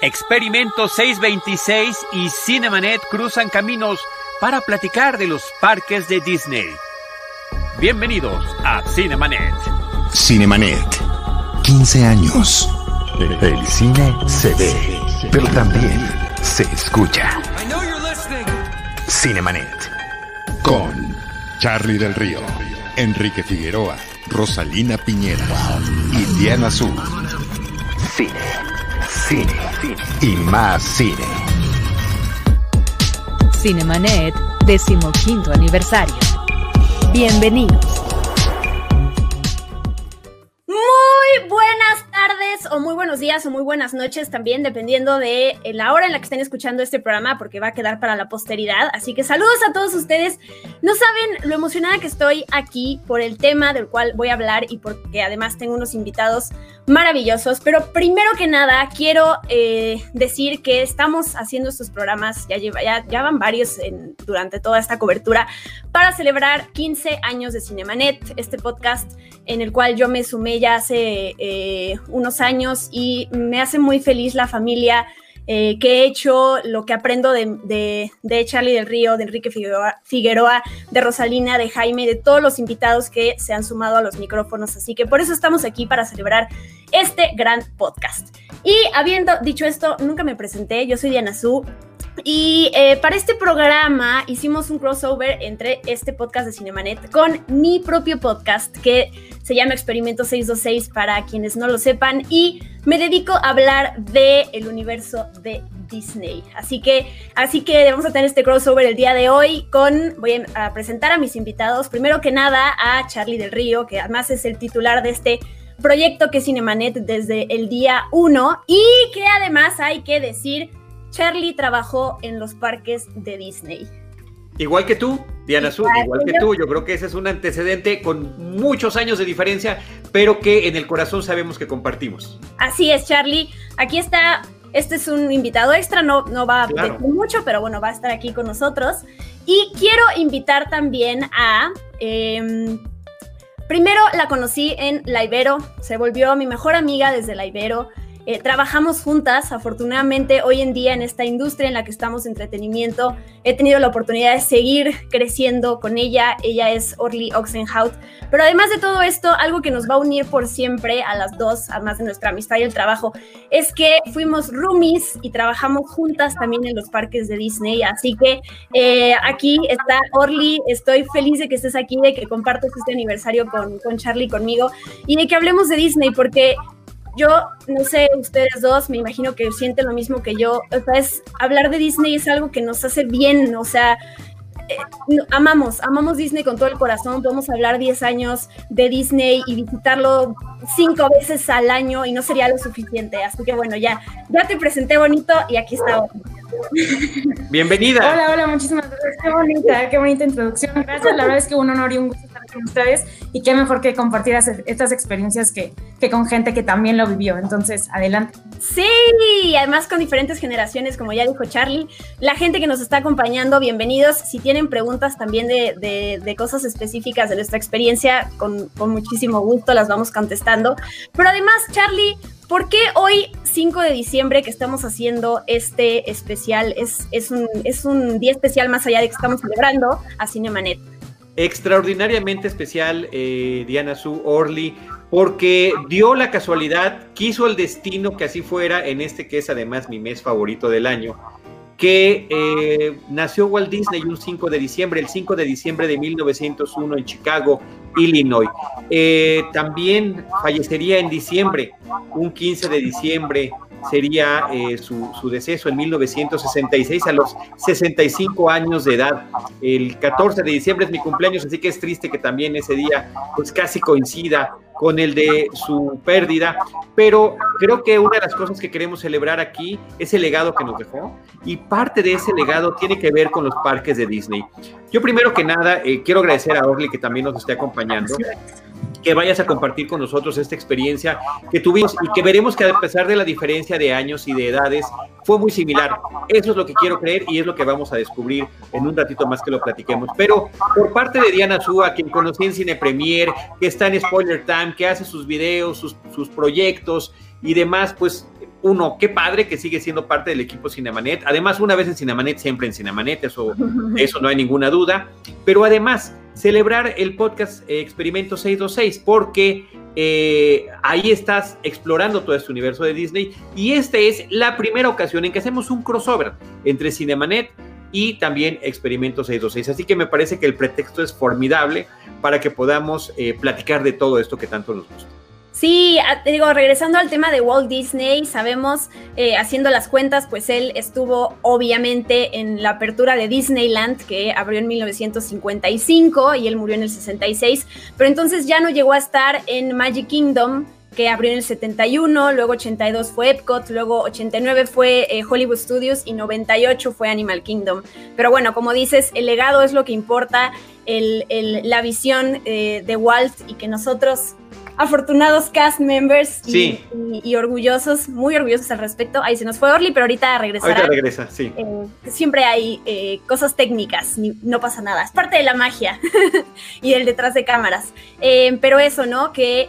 Experimento 626 y Cinemanet cruzan caminos para platicar de los parques de Disney. Bienvenidos a Cinemanet. Cinemanet. 15 años. El cine se ve, pero también se escucha. Cinemanet. Con Charlie del Río, Enrique Figueroa, Rosalina Piñera y Diana Azul. Cine cine, y más cine. Cinemanet, decimoquinto aniversario. Bienvenidos. Muy buenas tardes o muy buenos días o muy buenas noches también, dependiendo de la hora en la que estén escuchando este programa, porque va a quedar para la posteridad. Así que saludos a todos ustedes. No saben lo emocionada que estoy aquí por el tema del cual voy a hablar y porque además tengo unos invitados maravillosos. Pero primero que nada, quiero eh, decir que estamos haciendo estos programas, ya, lleva, ya, van varios durante toda esta cobertura, para celebrar 15 años de Cinemanet, este podcast en el cual yo me sumé ya hace eh, unos años y me hace muy feliz la familia eh, que he hecho, lo que aprendo de, Charlie del Río, de Enrique Figueroa, de Rosalina, de Jaime, de todos los invitados que se han sumado a los micrófonos. Así que por eso estamos aquí para celebrar este gran podcast. Y habiendo dicho esto, nunca me presenté, yo soy Diana Su. Y eh, para este programa hicimos un crossover entre este podcast de Cinemanet con mi propio podcast que se llama Experimento 626 para quienes no lo sepan y me dedico a hablar del el universo de Disney. Así que, así que vamos a tener este crossover el día de hoy con, voy a presentar a mis invitados, primero que nada a Charlie del Río, que además es el titular de este proyecto que es Cinemanet desde el día 1 y que además hay que decir Charlie trabajó en los parques de Disney. Igual que tú, Diana Azul, igual que tú, yo creo que ese es un antecedente con muchos años de diferencia, pero que en el corazón sabemos que compartimos. Así es, Charlie. Aquí está, este es un invitado extra, no, no va a decir mucho, pero bueno, va a estar aquí con nosotros. Y quiero invitar también a... Em, primero la conocí en La Ibero, se volvió mi mejor amiga desde La Ibero. Eh, trabajamos juntas, afortunadamente hoy en día en esta industria en la que estamos entretenimiento, he tenido la oportunidad de seguir creciendo con ella, ella es Orly Oxenhout, pero además de todo esto, algo que nos va a unir por siempre a las dos, además de nuestra amistad y el trabajo, es que fuimos roomies y trabajamos juntas también en los parques de Disney, así que eh, aquí está Orly, estoy feliz de que estés aquí, de que compartas este aniversario con, con Charlie conmigo y de que hablemos de Disney, porque yo no sé, ustedes dos, me imagino que sienten lo mismo que yo. O sea, es, hablar de Disney es algo que nos hace bien, o sea, eh, amamos, amamos Disney con todo el corazón. Podemos hablar 10 años de Disney y visitarlo cinco veces al año y no sería lo suficiente. Así que bueno, ya, ya te presenté bonito y aquí está. Bienvenida. Hola, hola, muchísimas gracias. Qué bonita, qué bonita introducción. Gracias, la verdad es que un honor y un gusto estar con ustedes y qué mejor que compartir estas experiencias que, que con gente que también lo vivió. Entonces, adelante. Sí, además con diferentes generaciones, como ya dijo Charlie. La gente que nos está acompañando, bienvenidos. Si tienen preguntas también de, de, de cosas específicas de nuestra experiencia, con, con muchísimo gusto las vamos contestando. Pero además, Charlie, ¿Por qué hoy, 5 de diciembre, que estamos haciendo este especial, es, es, un, es un día especial más allá de que estamos celebrando a Cinemanet? Extraordinariamente especial, eh, Diana Su Orly, porque dio la casualidad, quiso el destino que así fuera, en este que es además mi mes favorito del año, que eh, nació Walt Disney un 5 de diciembre, el 5 de diciembre de 1901 en Chicago, Illinois. Eh, también fallecería en diciembre, un 15 de diciembre sería eh, su, su, deceso en 1966 a los 65 años de edad. El 14 de diciembre es mi cumpleaños, así que es triste que también ese día pues casi coincida con el de su pérdida, pero creo que una de las cosas que queremos celebrar aquí es el legado que nos dejó y parte de ese legado tiene que ver con los parques de Disney. Yo primero que nada eh, quiero agradecer a Orly que también nos esté acompañando que vayas a compartir con nosotros esta experiencia que tuvimos y que veremos que a pesar de la diferencia de años y de edades, fue muy similar. Eso es lo que quiero creer y es lo que vamos a descubrir en un ratito más que lo platiquemos. Pero por parte de Diana Zúa, quien conocí en Cine Premier, que está en Spoiler Time, que hace sus videos, sus, sus proyectos y demás, pues uno, qué padre que sigue siendo parte del equipo Cinemanet. Además, una vez en Cinemanet, siempre en Cinemanet, eso, eso no hay ninguna duda. Pero además, celebrar el podcast eh, Experimento 626, porque eh, ahí estás explorando todo este universo de Disney. Y esta es la primera ocasión en que hacemos un crossover entre Cinemanet y también Experimento 626. Así que me parece que el pretexto es formidable para que podamos eh, platicar de todo esto que tanto nos gusta. Sí, digo, regresando al tema de Walt Disney, sabemos, eh, haciendo las cuentas, pues él estuvo obviamente en la apertura de Disneyland, que abrió en 1955 y él murió en el 66, pero entonces ya no llegó a estar en Magic Kingdom, que abrió en el 71, luego 82 fue Epcot, luego 89 fue eh, Hollywood Studios y 98 fue Animal Kingdom. Pero bueno, como dices, el legado es lo que importa, la visión eh, de Walt y que nosotros afortunados cast members y, orgullosos, muy orgullosos al respecto. Ahí se nos fue Orly, pero ahorita regresará. Ahorita regresa, sí. Eh, siempre hay eh, cosas técnicas, no pasa nada, es parte de la magia y el detrás de cámaras. Eh, pero eso, ¿no? Que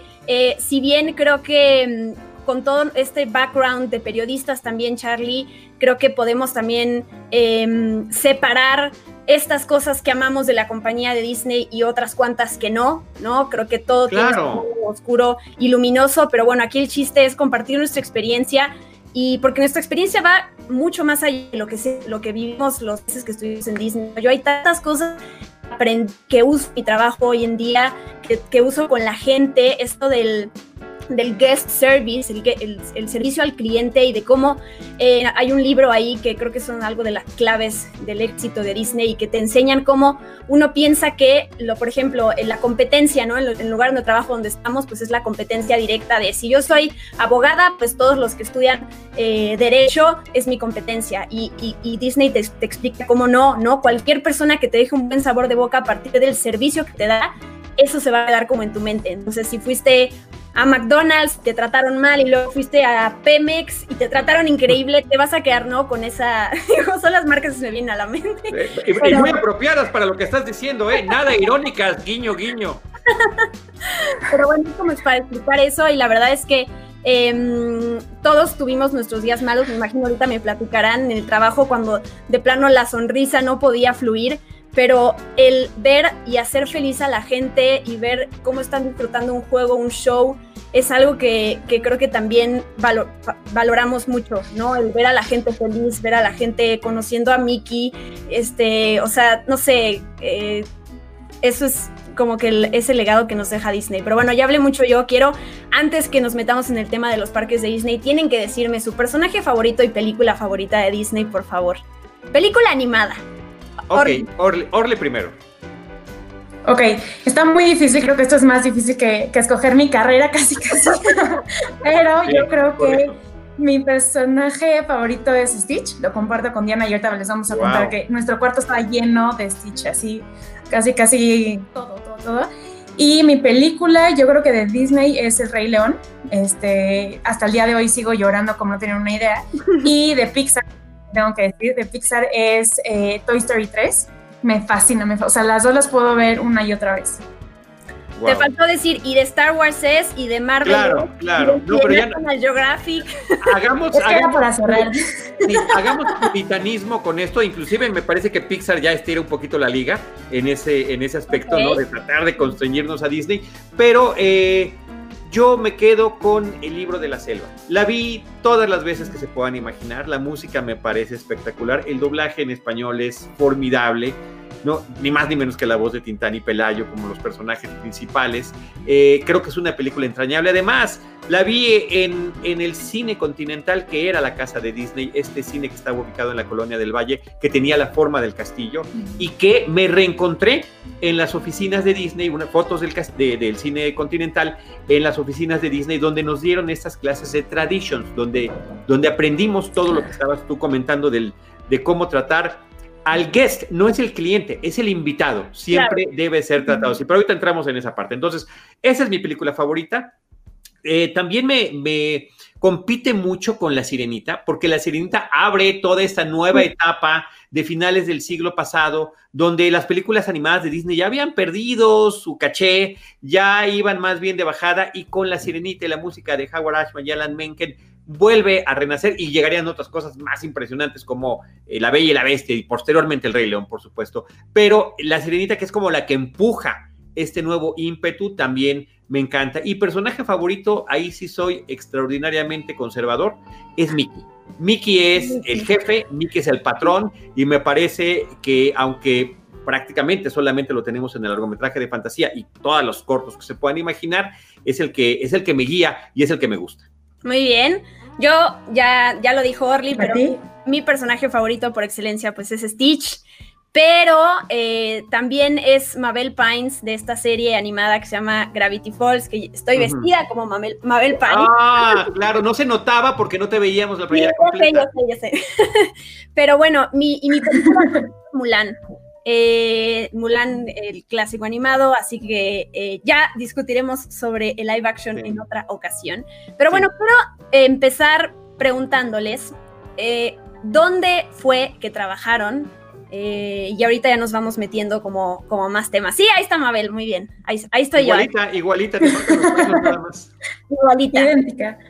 si bien creo que mm, con todo este background de periodistas también, Charlie, creo que podemos también em, separar estas cosas que amamos de la compañía de Disney y otras cuantas que no, ¿no? Creo que todo tiene un oscuro y luminoso, pero bueno, aquí el chiste es compartir nuestra experiencia y porque nuestra experiencia va mucho más allá de lo que, lo que vivimos los meses que estuvimos en Disney. Yo hay tantas cosas que uso mi trabajo hoy en día, que, que uso con la gente, esto del del guest service, el, servicio al cliente y de cómo eh, hay un libro ahí que creo que son algo de las claves del éxito de Disney y que te enseñan cómo uno piensa que, lo, por ejemplo, en la competencia, ¿no? En, el lugar donde trabajo, donde estamos, pues es la competencia directa de si yo soy abogada, pues todos los que estudian eh, derecho es mi competencia y, Disney te, te explica cómo no, ¿no? Cualquier persona que te deje un buen sabor de boca a partir del servicio que te da, eso se va a quedar como en tu mente. Entonces, si fuiste a McDonald's, te trataron mal y luego fuiste a Pemex y te trataron increíble, te vas a quedar, ¿no? Con esa, son las marcas que se me vienen a la mente. Eh, y, muy apropiadas para lo que estás diciendo, ¿eh? Nada irónicas, guiño, guiño. Pero bueno, como es para explicar eso y la verdad es que em, todos tuvimos nuestros días malos, me imagino ahorita me platicarán en el trabajo cuando de plano la sonrisa no podía fluir pero el ver y hacer feliz a la gente y ver cómo están disfrutando un juego, un show, es algo que, creo que también valoramos mucho, ¿no? El ver a la gente feliz, ver a la gente conociendo a Mickey, este, o sea, no sé, eh, eso es como que ese legado que nos deja Disney. Pero bueno, ya hablé mucho yo, quiero, antes que nos metamos en el tema de los parques de Disney, tienen que decirme su personaje favorito y película favorita de Disney, por favor. Película animada. Ok, Orle, primero. Ok, está muy difícil, creo que esto es más difícil que, escoger mi carrera casi casi, pero yo creo que mi personaje favorito es Stitch, lo comparto con Diana y ahorita les vamos a contar que nuestro cuarto está lleno de Stitch, así casi casi todo, todo, todo. Y mi película, yo creo que de Disney es El Rey León, este, hasta el día de hoy sigo llorando como no tienen una idea, y de Pixar tengo que decir, de Pixar es eh, Toy Story 3. Me fascina, me o sea, las dos las puedo ver una y otra vez. Te faltó decir, y de Star Wars es, y de Marvel. Claro, claro. no, pero ya Geographic. Hagamos, es hagamos, para cerrar. Sí, hagamos puritanismo con esto. Inclusive me parece que Pixar ya estira un poquito la liga en ese, en ese aspecto, ¿no? De tratar de constreñirnos a Disney. Pero eh, yo me quedo con el libro de la selva. La vi todas las veces que se puedan imaginar. La música me parece espectacular. El doblaje en español es formidable no, ni más ni menos que la voz de Tintán y Pelayo como los personajes principales. Eh, creo que es una película entrañable. Además, la vi en, en, el cine continental que era la casa de Disney, este cine que estaba ubicado en la colonia del Valle, que tenía la forma del castillo y que me reencontré en las oficinas de Disney, unas fotos del, del cine continental en las oficinas de Disney, donde nos dieron estas clases de traditions, donde, donde aprendimos todo lo que estabas tú comentando del, de cómo tratar al guest, no es el cliente, es el invitado. Siempre debe ser tratado así. Pero ahorita entramos en esa parte. Entonces, esa es mi película favorita. Eh, también me, compite mucho con La Sirenita, porque La Sirenita abre toda esta nueva etapa de finales del siglo pasado, donde las películas animadas de Disney ya habían perdido su caché, ya iban más bien de bajada, y con La Sirenita y la música de Howard Ashman y Alan Menken, vuelve a renacer y llegarían otras cosas más impresionantes como eh, La Bella y la Bestia y posteriormente El Rey León, por supuesto. Pero La Sirenita, que es como la que empuja este nuevo ímpetu, también me encanta. Y personaje favorito, ahí sí soy extraordinariamente conservador, es Mickey. Mickey es el jefe, Mickey es el patrón y me parece que aunque prácticamente solamente lo tenemos en el largometraje de fantasía y todos los cortos que se puedan imaginar, es el que, es el que me guía y es el que me gusta. Muy bien. Yo ya, ya lo dijo Orly, pero mi personaje favorito por excelencia pues es Stitch. Pero eh, también es Mabel Pines de esta serie animada que se llama Gravity Falls, que estoy vestida como Mabel, Pines. Ah, claro, no se notaba porque no te veíamos la primera sí, Yo sé, yo sé, Pero bueno, mi, y mi película Mulan. Eh, Mulan, el clásico animado, así que eh, ya discutiremos sobre el live action en otra ocasión. Pero bueno, quiero empezar preguntándoles, ¿dónde fue que trabajaron eh, y ahorita ya nos vamos metiendo como, como más temas. Sí, ahí está Mabel, muy bien. Ahí, ahí estoy igualita, yo. Igualita, igualita, nada más. Igualita. Idéntica.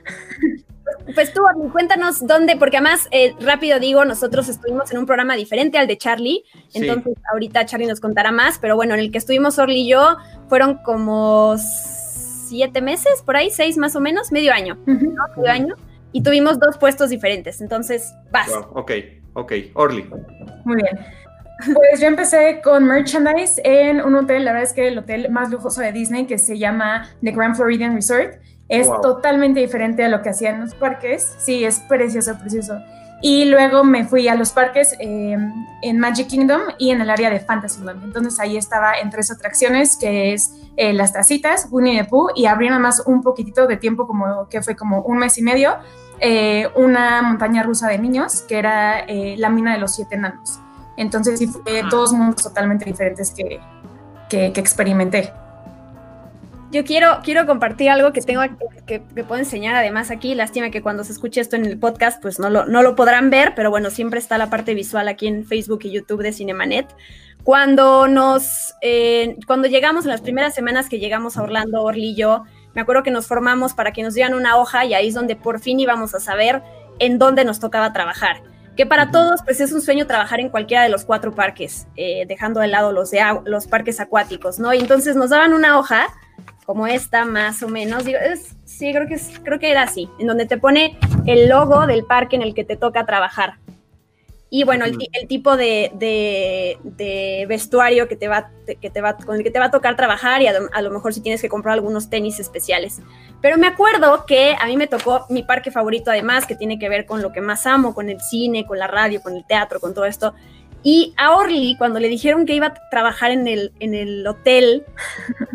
Pues tú, cuéntanos dónde, porque además, eh, rápido digo, nosotros estuvimos en un programa diferente al de Charlie, entonces ahorita Charlie nos contará más, pero bueno, en el que estuvimos Orly y yo fueron como siete meses, por ahí, seis más o menos, medio año, ¿no? Medio año, y tuvimos dos puestos diferentes, entonces vas. ok. Ok, Orly. Muy bien. Pues yo empecé con merchandise en un hotel, la verdad es que el hotel más lujoso de Disney que se llama The Grand Floridian Resort. Es totalmente diferente a lo que hacían los parques. Sí, es precioso, precioso. Y luego me fui a los parques em, en Magic Kingdom y en el área de Fantasyland. Entonces ahí estaba en tres atracciones, que es eh, las tacitas, Winnie the Pooh, y abrí nada más un poquitito de tiempo, como que fue como un mes y medio, eh, una montaña rusa de niños, que era eh, la mina de los siete enanos. Entonces, sí, fue dos mundos totalmente diferentes que, que, experimenté. Yo quiero, quiero compartir algo que tengo que, que, puedo enseñar además aquí. Lástima que cuando se escuche esto en el podcast, pues no lo, no lo podrán ver, pero bueno, siempre está la parte visual aquí en Facebook y YouTube de Cinemanet. Cuando nos, eh, cuando llegamos en las primeras semanas que llegamos a Orlando, Orly y yo, me acuerdo que nos formamos para que nos dieran una hoja y ahí es donde por fin íbamos a saber en dónde nos tocaba trabajar. Que para todos, pues es un sueño trabajar en cualquiera de los cuatro parques, eh, dejando de lado los, de los parques acuáticos, ¿no? Y entonces nos daban una hoja, como esta, más o menos. Digo, sí, creo que, creo que era así, en donde te pone el logo del parque en el que te toca trabajar y bueno, el, tipo de, vestuario que te va, que te va, con el que te va a tocar trabajar y a, lo mejor si tienes que comprar algunos tenis especiales. Pero me acuerdo que a mí me tocó mi parque favorito además, que tiene que ver con lo que más amo, con el cine, con la radio, con el teatro, con todo esto. Y a Orly, cuando le dijeron que iba a trabajar en el, en el hotel,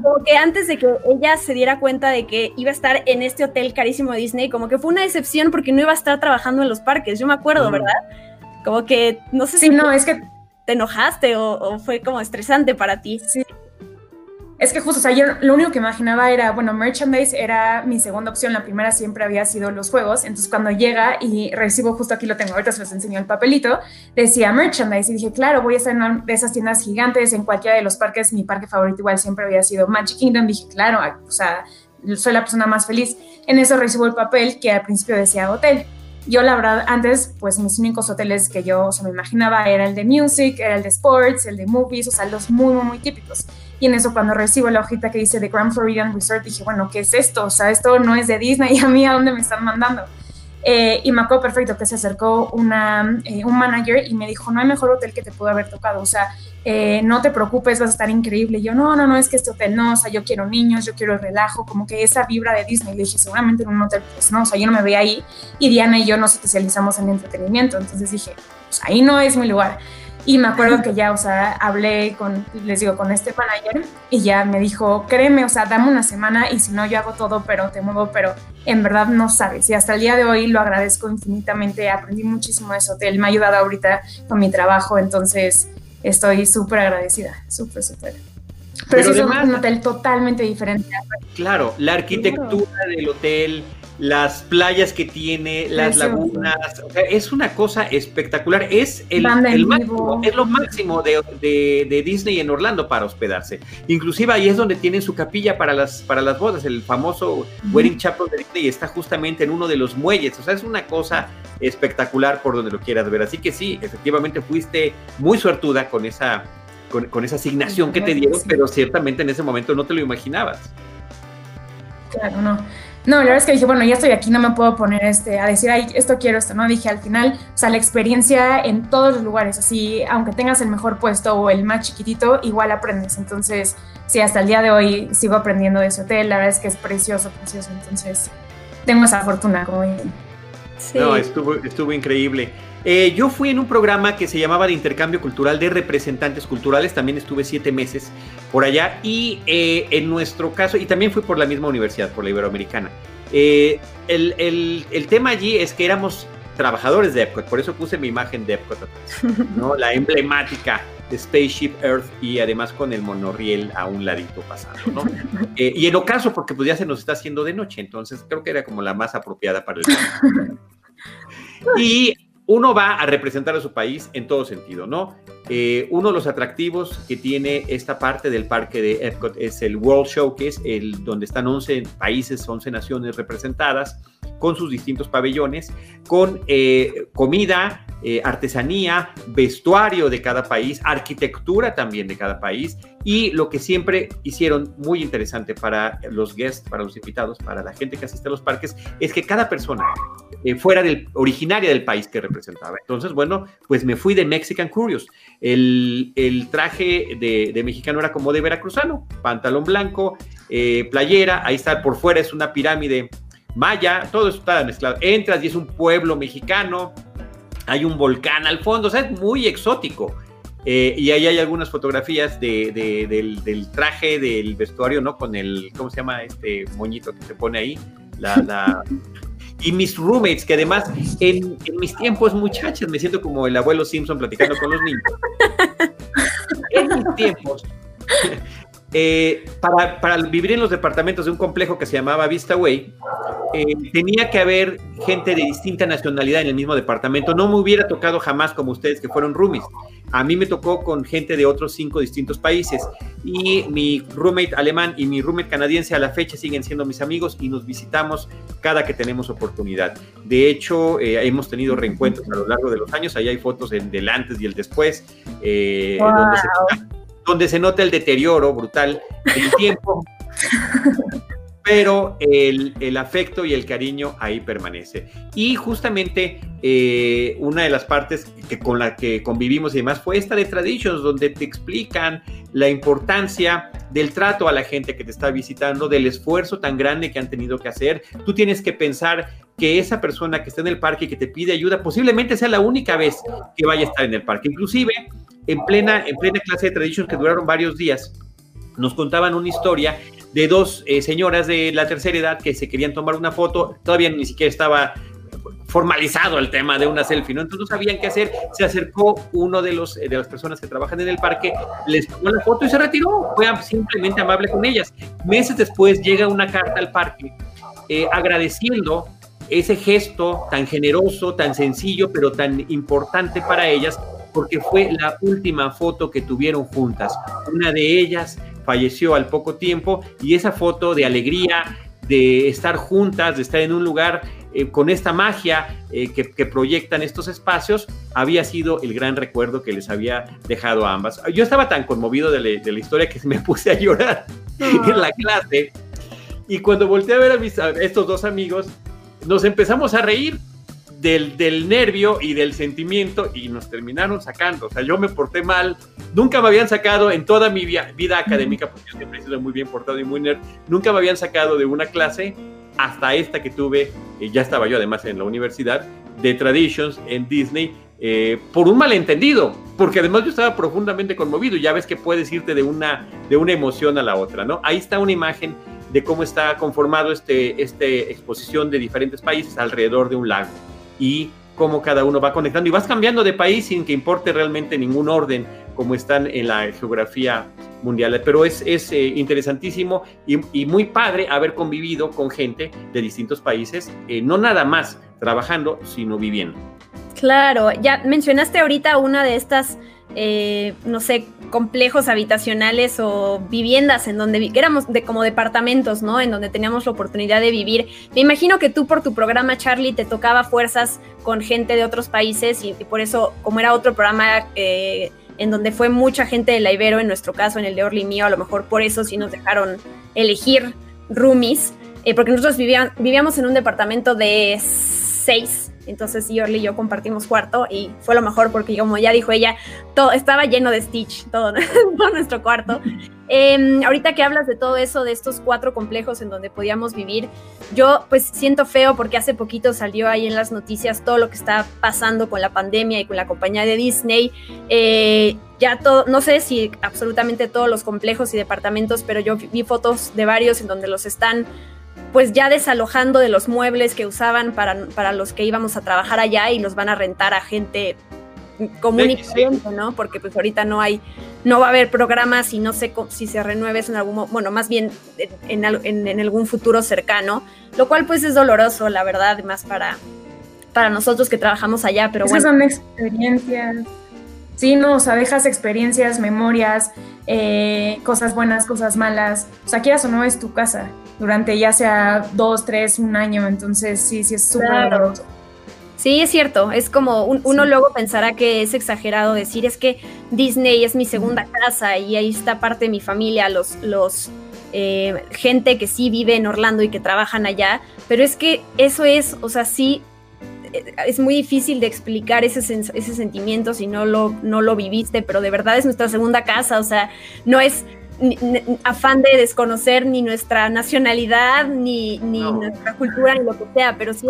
como que antes de que ella se diera cuenta de que iba a estar en este hotel carísimo de Disney, como que fue una decepción porque no iba a estar trabajando en los parques, yo me acuerdo, ¿verdad? Como que, no sé si no, es que te enojaste o, fue como estresante para ti. Sí. Es que justo, yo lo único que imaginaba era, bueno, merchandise era mi segunda opción, la primera siempre había sido los juegos, entonces cuando llega y recibo, justo aquí lo tengo, ahorita se los enseñó el papelito, decía merchandise. Y dije, claro, voy a estar en una de esas tiendas gigantes en cualquiera de los parques, mi parque favorito igual siempre había sido Magic Kingdom, dije, claro, o sea, soy la persona más feliz. En eso recibo el papel que al principio decía hotel yo la verdad antes, pues mis únicos hoteles que yo me imaginaba era el de music, era el de sports, el de movies, o sea, los muy, muy, muy típicos. Y en eso cuando recibo la hojita que dice The Grand Floridian Resort, dije, bueno, ¿qué es esto? O sea, esto no es de Disney y a mí a dónde me están mandando. Eh, y me acuerdo perfecto que se acercó una, eh, un manager y me dijo, no hay mejor hotel que te pudo haber tocado, o sea, eh, no te preocupes, vas a estar increíble. Yo, no, no, no, es que este hotel no, o sea, yo quiero niños, yo quiero el relajo, como que esa vibra de Disney. Le dije, seguramente en un hotel, pues no, o sea, yo no me veía ahí. Y Diana y yo nos especializamos en entretenimiento, entonces dije, pues ahí no es mi lugar. Y me acuerdo que ya, o sea, hablé con, les digo, con este manager y ya me dijo, créeme, o sea, dame una semana y si no, yo hago todo, pero te muevo, pero en verdad no sabes. Y hasta el día de hoy lo agradezco infinitamente, aprendí muchísimo de ese hotel, me ha ayudado ahorita con mi trabajo, entonces estoy súper agradecida, súper, súper. Pero, sí es un hotel totalmente diferente. Claro, la arquitectura del hotel, las playas que tiene, las lagunas, o sea, es una cosa espectacular, es el, máximo, es lo máximo de, Disney en Orlando para hospedarse. Inclusive ahí es donde tienen su capilla para las, para las bodas, el famoso Wedding Chapel de Disney está justamente en uno de los muelles, o sea, es una cosa espectacular por donde lo quieras ver. Así que sí, efectivamente fuiste muy suertuda con esa, con, esa asignación que te dieron, pero ciertamente en ese momento no te lo imaginabas. Claro, no. No, la verdad es que dije, bueno, ya estoy aquí, no me puedo poner este, a decir, ay, esto quiero, esto, ¿no? Dije, al final, o sea, la experiencia en todos los lugares, así, aunque tengas el mejor puesto o el más chiquitito, igual aprendes. Entonces, sí, hasta el día de hoy sigo aprendiendo de ese hotel, la verdad es que es precioso, precioso. Entonces, tengo esa fortuna, como dicen. No, estuvo, estuvo increíble. Eh, yo fui en un programa que se llamaba de intercambio cultural de representantes culturales, también estuve siete meses por allá y eh, en nuestro caso, y también fui por la misma universidad, por la Iberoamericana. Eh, el, tema allí es que éramos trabajadores de Epcot, por eso puse mi imagen de Epcot, ¿no? la emblemática de Spaceship Earth y además con el monorriel a un ladito pasando, ¿no? y en ocaso, porque pues ya se nos está haciendo de noche, entonces creo que era como la más apropiada para el... y uno va a representar a su país en todo sentido, ¿no? Eh, uno de los atractivos que tiene esta parte del parque de Epcot es el World Showcase, el, donde están 11 países, 11 naciones representadas con sus distintos pabellones, con eh, comida, eh, artesanía, vestuario de cada país, arquitectura también de cada país y lo que siempre hicieron muy interesante para los guests, para los invitados, para la gente que asiste a los parques, es que cada persona eh, fuera del, originaria del país que representaba. Entonces, bueno, pues me fui de Mexican Curious. El, traje de, mexicano era como de veracruzano, pantalón blanco, playera, ahí está por fuera es una pirámide maya, todo eso está mezclado. Entras y es un pueblo mexicano, hay un volcán al fondo, o sea, es muy exótico. Eh, y ahí hay algunas fotografías del, traje, del vestuario, ¿no? Con el, ¿cómo se llama este moñito que se pone ahí? La, y mis roommates, que además en, en, mis tiempos muchachas me siento como el abuelo Simpson platicando con los niños. En mis tiempos, eh, para, vivir en los departamentos de un complejo que se llamaba Vista Way, eh, tenía que haber gente de distinta nacionalidad en el mismo departamento. No me hubiera tocado jamás como ustedes que fueron roomies. A mí me tocó con gente de otros cinco distintos países y mi roommate alemán y mi roommate canadiense a la fecha siguen siendo mis amigos y nos visitamos cada que tenemos oportunidad. De hecho, eh, hemos tenido reencuentros a lo largo de los años. Ahí hay fotos del antes y el después, donde se donde se nota el deterioro brutal del tiempo, pero el, afecto y el cariño ahí permanece. Y justamente eh, una de las partes que, con la que convivimos y demás fue esta de Traditions, donde te explican la importancia del trato a la gente que te está visitando, del esfuerzo tan grande que han tenido que hacer. Tú tienes que pensar que esa persona que está en el parque y que te pide ayuda posiblemente sea la única vez que vaya a estar en el parque. Inclusive en plena, en plena clase de Traditions que duraron varios días, nos contaban una historia de dos eh, señoras de la tercera edad que se querían tomar una foto, todavía ni siquiera estaba formalizado el tema de una selfie, ¿no? Entonces no sabían qué hacer, se acercó uno de, los, de las personas que trabajan en el parque, les tomó la foto y se retiró, fue simplemente amable con ellas. Meses después llega una carta al parque eh, agradeciendo ese gesto tan generoso, tan sencillo, pero tan importante para ellas, porque fue la última foto que tuvieron juntas. Una de ellas falleció al poco tiempo y esa foto de alegría, de estar juntas, de estar en un lugar eh, con esta magia eh, que, proyectan estos espacios, había sido el gran recuerdo que les había dejado a ambas. Yo estaba tan conmovido de, la historia que me puse a llorar en la clase y cuando volteé a ver a estos dos amigos, nos empezamos a reír del, nervio y del sentimiento y nos terminaron sacando. O sea, yo me porté mal, nunca me habían sacado en toda mi vida académica, porque siempre he sido muy bien portado y muy nerd, nunca me habían sacado de una clase hasta esta que tuve, eh, ya estaba yo además en la universidad, de Traditions en Disney, eh, por un malentendido, porque además yo estaba profundamente conmovido, ya ves que puedes irte de una, de una emoción a la otra, ¿no? Ahí está una imagen de cómo está conformado este, este exposición de diferentes países alrededor de un lago y cómo cada uno va conectando y vas cambiando de país sin que importe realmente ningún orden como están en la geografía mundial. Pero es, es eh, interesantísimo y, muy padre haber convivido con gente de distintos países, eh, no nada más trabajando, sino viviendo. Claro, ya mencionaste ahorita una de estas eh, no sé, complejos habitacionales o viviendas en donde éramos de, como departamentos, ¿no? En donde teníamos la oportunidad de vivir. Me imagino que tú por tu programa, Charlie, te tocaba fuerzas con gente de otros países y, por eso, como era otro programa eh, en donde fue mucha gente de la Ibero, en nuestro caso, en el de Orly mío, a lo mejor por eso sí nos dejaron elegir roomies, eh, porque nosotros vivíamos en un departamento de seis entonces Yorli y yo compartimos cuarto y fue lo mejor porque como ya dijo ella, todo estaba lleno de Stitch, todo, nuestro cuarto. Em, ahorita que hablas de todo eso, de estos cuatro complejos en donde podíamos vivir, yo pues siento feo porque hace poquito salió ahí en las noticias todo lo que está pasando con la pandemia y con la compañía de Disney. Eh, ya todo, no sé si absolutamente todos los complejos y departamentos, pero yo vi fotos de varios en donde los están pues ya desalojando de los muebles que usaban para, para los que íbamos a trabajar allá y los van a rentar a gente común y corriente, ¿no? Porque pues ahorita no hay, no va a haber programas y no sé si se renueve en algún, bueno, más bien en, en, algún futuro cercano, lo cual pues es doloroso, la verdad, más para, para nosotros que trabajamos allá, pero Esas son experiencias. Sí, no, o sea, dejas experiencias, memorias, eh, cosas buenas, cosas malas. O sea, quieras o no, es tu casa durante ya sea dos, tres, un año. Entonces, sí, sí es súper doloroso. Sí, es cierto. Es como uno luego pensará que es exagerado decir es que Disney es mi segunda casa y ahí está parte de mi familia, los, los eh, gente que sí vive en Orlando y que trabajan allá. Pero es que eso es, o sea, sí es muy difícil de explicar ese, ese sentimiento si no lo, no lo viviste, pero de verdad es nuestra segunda casa, o sea, no es afán de desconocer ni nuestra nacionalidad, ni, nuestra cultura, ni lo que sea, pero sí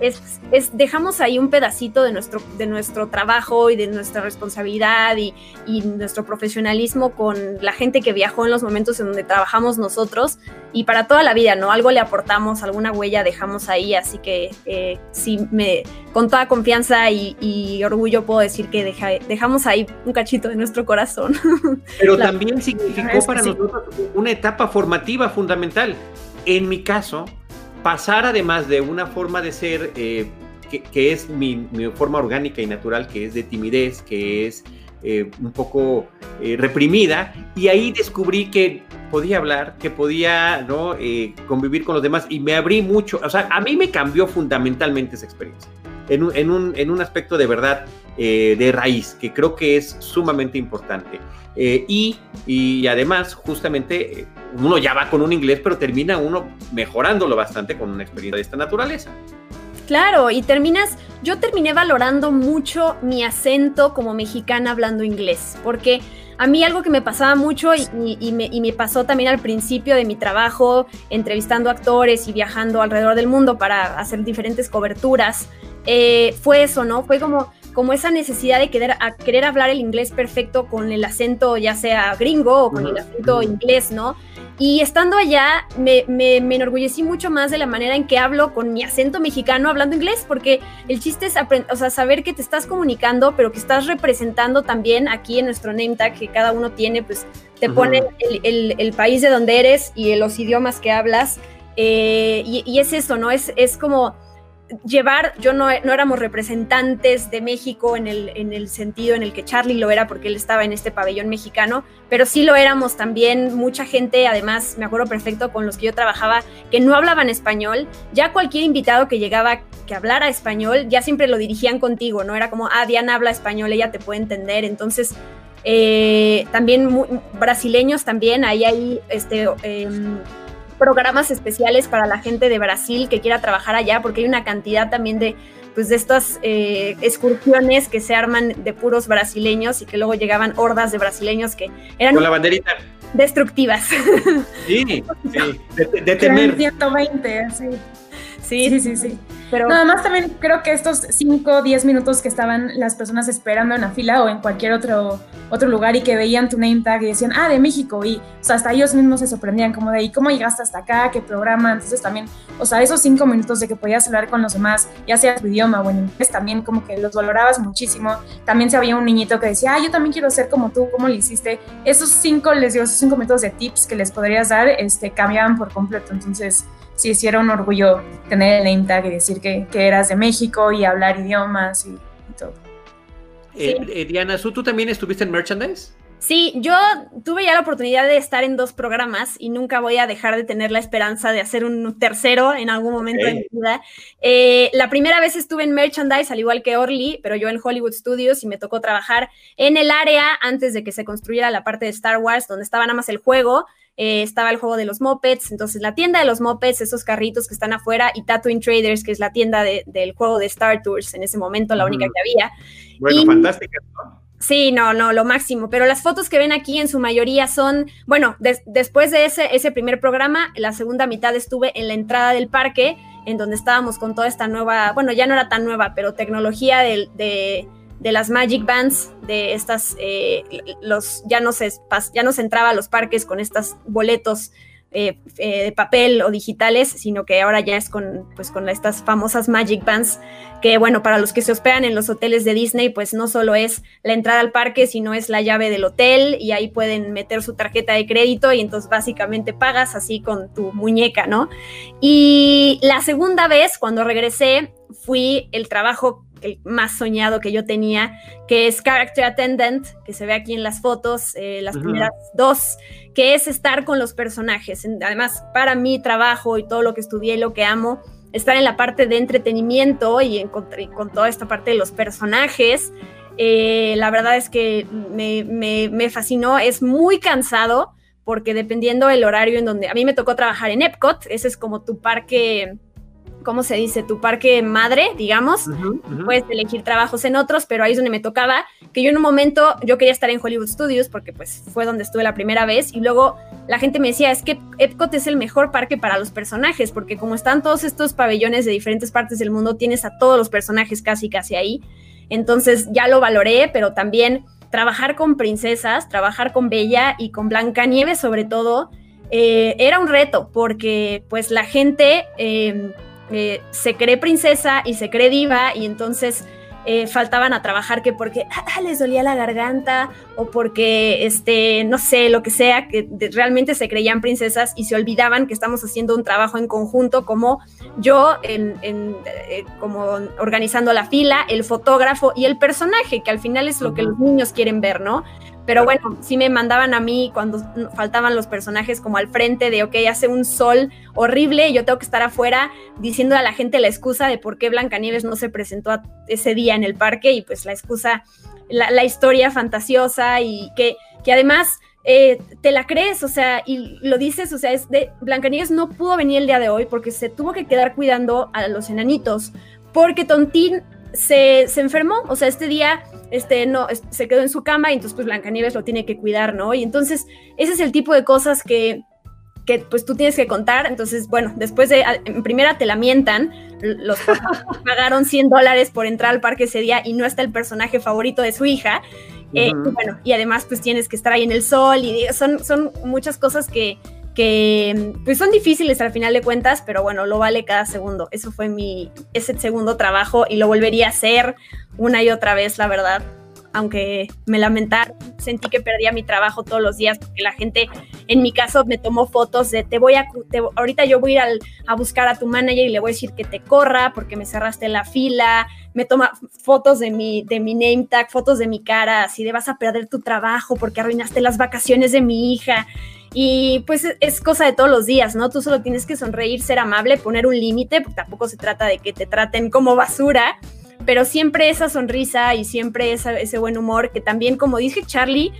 es, es, dejamos ahí un pedacito de nuestro, de nuestro trabajo y de nuestra responsabilidad y, nuestro profesionalismo con la gente que viajó en los momentos en donde trabajamos nosotros y para toda la vida, ¿no? Algo le aportamos, alguna huella dejamos ahí, así que eh, sí, me, con toda confianza y, orgullo puedo decir que dejamos ahí un cachito de nuestro corazón. Pero también significó para nosotros una etapa formativa fundamental. En mi caso, pasar además de una forma de ser eh, que, es mi, forma orgánica y natural, que es de timidez, que es eh, un poco eh, reprimida, y ahí descubrí que podía hablar, que podía ¿no? convivir con los demás, y me abrí mucho, o sea, a mí me cambió fundamentalmente esa experiencia, en un, en un, en un aspecto de verdad de raíz, que creo que es sumamente importante. Eh, y, además, justamente, eh, uno ya va con un inglés, pero termina uno mejorándolo bastante con una experiencia de esta naturaleza. Claro, y terminas, yo terminé valorando mucho mi acento como mexicana hablando inglés, porque a mí algo que me pasaba mucho y, me, pasó también al principio de mi trabajo, entrevistando actores y viajando alrededor del mundo para hacer diferentes coberturas, eh, fue eso, ¿no? Fue como como esa necesidad de querer, a querer hablar el inglés perfecto con el acento ya sea gringo o con el acento inglés, ¿no? Y estando allá me, me, enorgullecí mucho más de la manera en que hablo con mi acento mexicano hablando inglés, porque el chiste es o sea, saber que te estás comunicando, pero que estás representando también aquí en nuestro name tag que cada uno tiene, pues te pone el, el, país de donde eres y los idiomas que hablas. Eh, y, y, es eso, ¿no? Es, es como llevar, yo no, no, éramos representantes de México en el, en el sentido en el que Charlie lo era porque él estaba en este pabellón mexicano, pero sí lo éramos también. Mucha gente, además me acuerdo perfecto con los que yo trabajaba, que no hablaban español, ya cualquier invitado que llegaba que hablara español, ya siempre lo dirigían contigo, ¿no? Era como, ah, Diana habla español, ella te puede entender, entonces... Eh, también brasileños también, ahí hay este, em, programas especiales para la gente de Brasil que quiera trabajar allá, porque hay una cantidad también de, pues, de estas eh, excursiones que se arman de puros brasileños y que luego llegaban hordas de brasileños que eran... Con la banderita. Destructivas. Sí, sí, de, temer. 120, sí. Sí, sí, sí. Pero nada más también creo que estos 5 10 minutos que estaban las personas esperando en la fila o en cualquier otro, otro lugar y que veían tu name tag y decían, ah, de México, y o sea, hasta ellos mismos se sorprendían como de, ¿y cómo llegaste hasta acá? ¿Qué programa? Entonces también, o sea, esos 5 minutos de que podías hablar con los demás, ya sea tu idioma o en inglés, también como que los valorabas muchísimo. También se había un niñito que decía, ah, yo también quiero ser como tú, ¿cómo lo hiciste? Esos 5, les dio esos 5 minutos de tips que les podrías dar, este, cambiaban por completo. Entonces, sí, sí era un orgullo tener el name tag y decir que, que eras de México y hablar idiomas y, todo. Eh, eh, Diana, ¿tú también estuviste en Merchandise? Sí, yo tuve ya la oportunidad de estar en dos programas y nunca voy a dejar de tener la esperanza de hacer un tercero en algún momento de mi vida. Eh, la primera vez estuve en merchandise, al igual que Orly, pero yo en Hollywood Studios y me tocó trabajar en el área antes de que se construyera la parte de Star Wars, donde estaba nada más el juego. Eh, estaba el juego de los mopeds, entonces la tienda de los mopeds, esos carritos que están afuera, y Tatooine Traders, que es la tienda del juego de Star Tours, en ese momento la única que había. Bueno, fantástica, ¿no? Sí, no, no, lo máximo. Pero las fotos que ven aquí en su mayoría son, bueno, después de ese, ese primer programa, la segunda mitad estuve en la entrada del parque, en donde estábamos con toda esta nueva, bueno, ya no era tan nueva, pero tecnología de, de, de las Magic Bands, de estas, eh, los, ya no, se, ya no se entraba a los parques con estos boletos eh, eh, de papel o digitales, sino que ahora ya es con, pues, con estas famosas Magic Bands, que bueno, para los que se hospedan en los hoteles de Disney, pues no solo es la entrada al parque, sino es la llave del hotel y ahí pueden meter su tarjeta de crédito y entonces básicamente pagas así con tu muñeca, ¿no? Y la segunda vez, cuando regresé, fui el trabajo el más soñado que yo tenía, que es Character Attendant, que se ve aquí en las fotos, eh, las primeras dos, que es estar con los personajes. Además, para mi trabajo y todo lo que estudié y lo que amo, estar en la parte de entretenimiento y, con toda esta parte de los personajes. Eh, la verdad es que me, me fascinó, es muy cansado porque dependiendo del horario en donde a mí me tocó trabajar en Epcot, ese es como tu parque ¿cómo se dice? Tu parque madre, digamos. Puedes elegir trabajos en otros, pero ahí es donde me tocaba, que yo en un momento, yo quería estar en Hollywood Studios, porque pues fue donde estuve la primera vez, y luego la gente me decía, es que Epcot es el mejor parque para los personajes, porque como están todos estos pabellones de diferentes partes del mundo, tienes a todos los personajes casi, casi ahí. Entonces ya lo valoré, pero también trabajar con princesas, trabajar con Bella y con Blanca Nieves sobre todo, eh, era un reto, porque pues la gente... Eh, eh, se cree princesa y se cree diva y entonces eh, faltaban a trabajar que porque ah, les dolía la garganta o porque, este, no sé, lo que sea, que realmente se creían princesas y se olvidaban que estamos haciendo un trabajo en conjunto como yo, en, eh, como organizando la fila, el fotógrafo y el personaje, que al final es lo que los niños quieren ver, ¿no? Pero bueno, sí me mandaban a mí cuando faltaban los personajes como al frente de, ok, hace un sol horrible y yo tengo que estar afuera diciendo a la gente la excusa de por qué Blancanieves no se presentó ese día en el parque y pues la excusa, la, historia fantasiosa y que, que además eh, te la crees, o sea, y lo dices, o sea, es de Blancanieves no pudo venir el día de hoy porque se tuvo que quedar cuidando a los enanitos porque Tontín se, se enfermó, o sea, este día este, no, se quedó en su cama y entonces pues Blancanieves lo tiene que cuidar, ¿no? Y entonces ese es el tipo de cosas que, que pues tú tienes que contar. Entonces, bueno, después de, en primera te la mientan, los pagaron 100 dólares por entrar al parque ese día y no está el personaje favorito de su hija. Eh, y bueno, y además pues tienes que estar ahí en el sol y son, son muchas cosas que, que pues son difíciles al final de cuentas, pero bueno, lo vale cada segundo. Eso fue mi, ese segundo trabajo y lo volvería a hacer una y otra vez, la verdad. Aunque me lamentar, sentí que perdía mi trabajo todos los días porque la gente, en mi caso, me tomó fotos de te voy a, ahorita yo voy a ir a buscar a tu manager y le voy a decir que te corra porque me cerraste la fila, me toma fotos de mi, de mi name tag, fotos de mi cara, así de vas a perder tu trabajo porque arruinaste las vacaciones de mi hija. Y pues es cosa de todos los días, ¿no? Tú solo tienes que sonreír, ser amable, poner un límite, porque tampoco se trata de que te traten como basura, pero siempre esa sonrisa y siempre ese buen humor que también, como dije Charlie,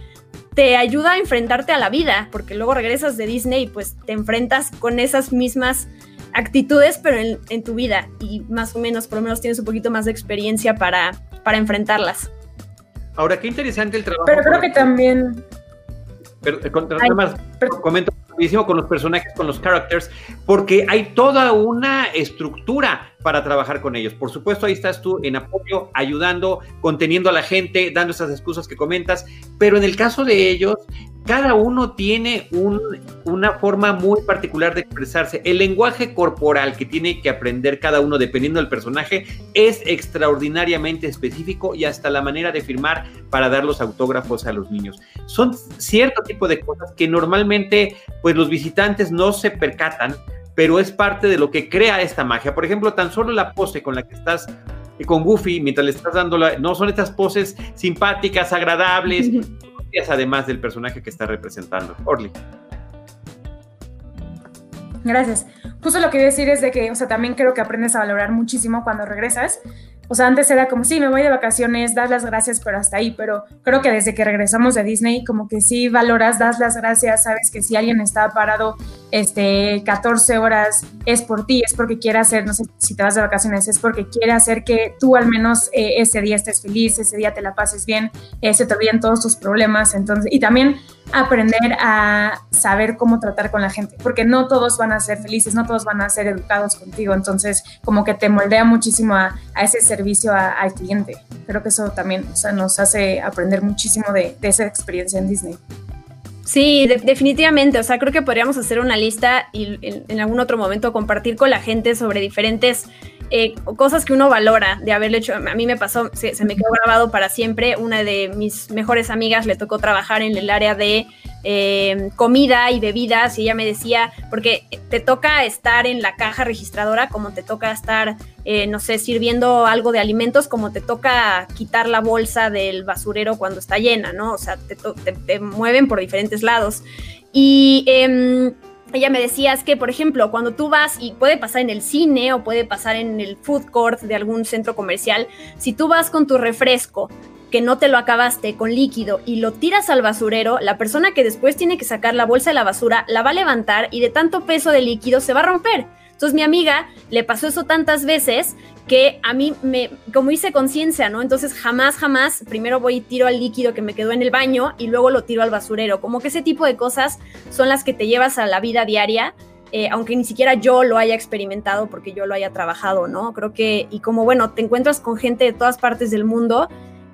te ayuda a enfrentarte a la vida, porque luego regresas de Disney y pues te enfrentas con esas mismas actitudes, pero en, tu vida y más o menos, por lo menos tienes un poquito más de experiencia para, para enfrentarlas. Ahora, qué interesante el trabajo. Pero creo que también pero, eh, más, comento rapidísimo con los personajes, con los characters, porque hay toda una estructura para trabajar con ellos. Por supuesto, ahí estás tú en apoyo, ayudando, conteniendo a la gente, dando esas excusas que comentas, pero en el caso de ellos, cada uno tiene una forma muy particular de expresarse. El lenguaje corporal que tiene que aprender cada uno dependiendo del personaje es extraordinariamente específico y hasta la manera de firmar para dar los autógrafos a los niños. Son cierto tipo de cosas que normalmente pues los visitantes no se percatan, pero es parte de lo que crea esta magia. Por ejemplo, tan solo la pose con la que estás con Goofy mientras le estás dando la, no son estas poses simpáticas, agradables, además del personaje que está representando. Orly. Gracias. Justo lo que decir es de que, o sea, también creo que aprendes a valorar muchísimo cuando regresas. O sea, antes era como, sí, me voy de vacaciones, das las gracias, pero hasta ahí. Pero creo que desde que regresamos de Disney, como que sí valoras, das las gracias, sabes que si alguien está parado este, 14 horas, es por ti, es porque quiere hacer, no sé si te vas de vacaciones, es porque quiere hacer que tú al menos eh, ese día estés feliz, ese día te la pases bien, eh, se te olviden todos tus problemas. Entonces, y también aprender a saber cómo tratar con la gente, porque no todos van a ser felices, no todos van a ser educados contigo. Entonces, como que te moldea muchísimo a, a ese servicio servicio al cliente. Creo que eso también o sea, nos hace aprender muchísimo de, esa experiencia en Disney. Sí, definitivamente. O sea, creo que podríamos hacer una lista y en, algún otro momento compartir con la gente sobre diferentes eh, cosas que uno valora de haberle hecho. A mí me pasó, se, me quedó grabado para siempre. Una de mis mejores amigas le tocó trabajar en el área de eh, comida y bebidas y ella me decía, porque te toca estar en la caja registradora como te toca estar, eh, no sé, sirviendo algo de alimentos, como te toca quitar la bolsa del basurero cuando está llena, ¿no? O sea, te, mueven por diferentes lados. Y em, ella me decía es que, por ejemplo, cuando tú vas, y puede pasar en el cine o puede pasar en el food court de algún centro comercial, si tú vas con tu refresco que no te lo acabaste con líquido y lo tiras al basurero, la persona que después tiene que sacar la bolsa de la basura la va a levantar y de tanto peso de líquido se va a romper. Entonces mi amiga le pasó eso tantas veces que a mí me, como hice conciencia, ¿no? Entonces jamás, jamás, primero voy y tiro al líquido que me quedó en el baño y luego lo tiro al basurero. Como que ese tipo de cosas son las que te llevas a la vida diaria. Eh, aunque ni siquiera yo lo haya experimentado porque yo lo haya trabajado, ¿no? Creo que, y como bueno, te encuentras con gente de todas partes del mundo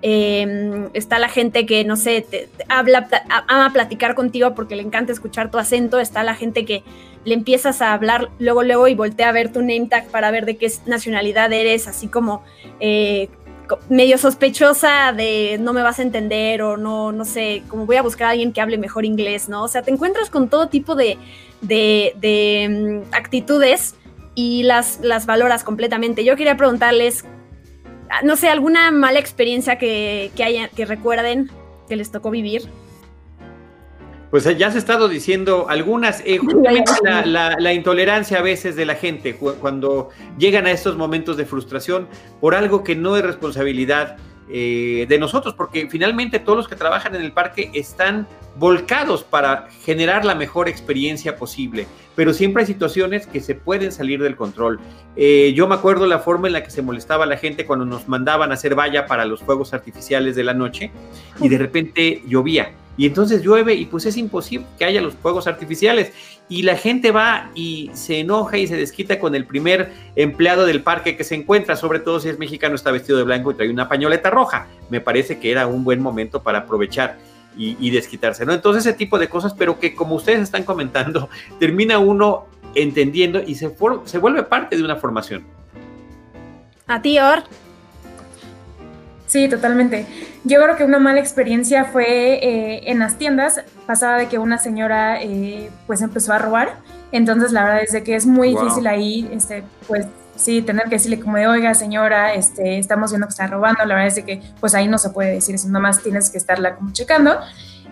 Em, está la gente que, no sé, te, habla, ama platicar contigo porque le encanta escuchar tu acento. Está la gente que le empiezas a hablar luego, luego y voltea a ver tu name tag para ver de qué nacionalidad eres, así como eh, medio sospechosa de no me vas a entender o no, no sé, como voy a buscar a alguien que hable mejor inglés, ¿no? O sea, te encuentras con todo tipo de, de, mm, actitudes y las, las valoras completamente. Yo quería preguntarles no sé, alguna mala experiencia que, haya, que recuerden que les tocó vivir. Pues eh, ya se ha estado diciendo algunas, eh, la, intolerancia a veces de la gente cuando llegan a estos momentos de frustración por algo que no es responsabilidad eh, de nosotros, porque finalmente todos los que trabajan en el parque están volcados para generar la mejor experiencia posible, pero siempre hay situaciones que se pueden salir del control. Eh, yo me acuerdo la forma en la que se molestaba la gente cuando nos mandaban a hacer valla para los fuegos artificiales de la noche y de repente llovía. Y entonces llueve y pues es imposible que haya los fuegos artificiales. Y la gente va y se enoja y se desquita con el primer empleado del parque que se encuentra, sobre todo si es mexicano, está vestido de blanco y trae una pañoleta roja. Me parece que era un buen momento para aprovechar y, desquitarse, ¿no? Entonces ese tipo de cosas, pero que como ustedes están comentando, termina uno entendiendo y se, se vuelve parte de una formación. A ti, Or. Sí, totalmente. Yo creo que una mala experiencia fue eh, en las tiendas. Pasaba de que una señora eh, pues empezó a robar. Entonces la verdad es que es muy difícil ahí, este, pues sí, tener que decirle como de, oiga señora, este, estamos viendo que está robando. La verdad es que pues ahí no se puede decir eso, nada más tienes que estarla como checando.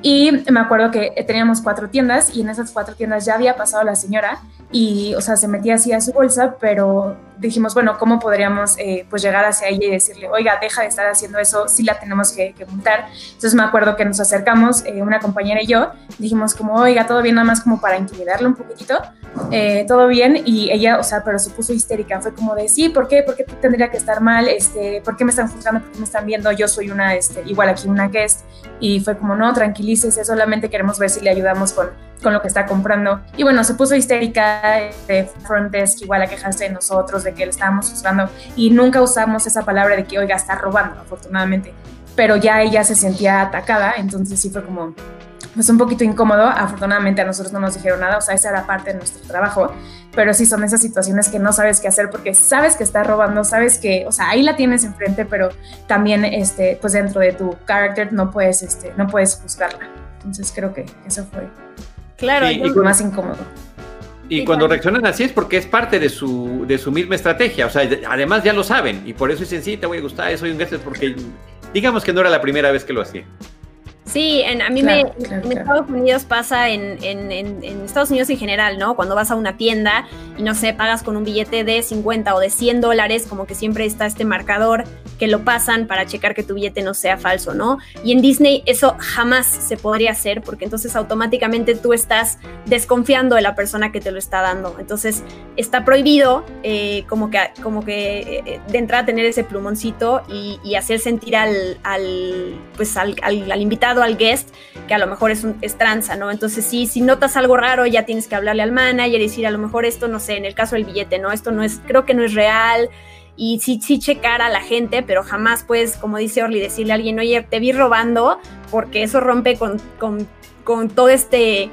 Y me acuerdo que teníamos cuatro tiendas y en esas cuatro tiendas ya había pasado la señora y, o sea, se metía así a su bolsa, pero dijimos, bueno, ¿cómo podríamos eh, pues llegar hacia ella y decirle, oiga, deja de estar haciendo eso, sí la tenemos que, que montar? Entonces me acuerdo que nos acercamos, eh, una compañera y yo, dijimos como, oiga, todo bien, nada más como para intimidarla un poquitito, eh, todo bien, y ella, o sea, pero se puso histérica, fue como de, sí, ¿por qué? ¿Por qué tendría que estar mal? Este, ¿Por qué me están juzgando? ¿Por qué me están viendo? Yo soy una, este, igual aquí una guest, y fue como, no, es solamente queremos ver si le ayudamos con, con lo que está comprando. Y bueno, se puso histérica de front desk igual a quejarse de nosotros, de que le estábamos juzgando y nunca usamos esa palabra de que, oiga, está robando, afortunadamente. Pero ya ella se sentía atacada, entonces sí fue como, pues un poquito incómodo. Afortunadamente a nosotros no nos dijeron nada, o sea, esa era parte de nuestro trabajo, pero sí son esas situaciones que no sabes qué hacer porque sabes que está robando, sabes que, o sea, ahí la tienes enfrente, pero también, este, pues dentro de tu carácter no puedes, este, no puedes juzgarla. Entonces creo que eso fue claro, y, lo más incómodo. Y cuando reaccionan así es porque es parte de su, de su misma estrategia. O sea, además ya lo saben. Y por eso dicen, sí, te voy a gustar, soy un guest, porque digamos que no era la primera vez que lo hacía. Sí, en, a mí me, en Estados Unidos pasa en, en, Estados Unidos en general, ¿no? Cuando vas a una tienda y no sé, pagas con un billete de 50 o de 100 dólares, como que siempre está este marcador que lo pasan para checar que tu billete no sea falso, ¿no? Y en Disney eso jamás se podría hacer porque entonces automáticamente tú estás desconfiando de la persona que te lo está dando. Entonces está prohibido eh, como que, como que eh, de entrada tener ese plumoncito y, hacer sentir al, al pues al, al invitado al guest, que a lo mejor es, un, tranza, ¿no? Entonces, sí, si notas algo raro, ya tienes que hablarle al manager y decir, a lo mejor esto, no sé, en el caso del billete, ¿no? Esto no es, creo que no es real. Y sí, sí checar a la gente, pero jamás puedes, como dice Orly, decirle a alguien, oye, te vi robando, porque eso rompe con, con, con todo este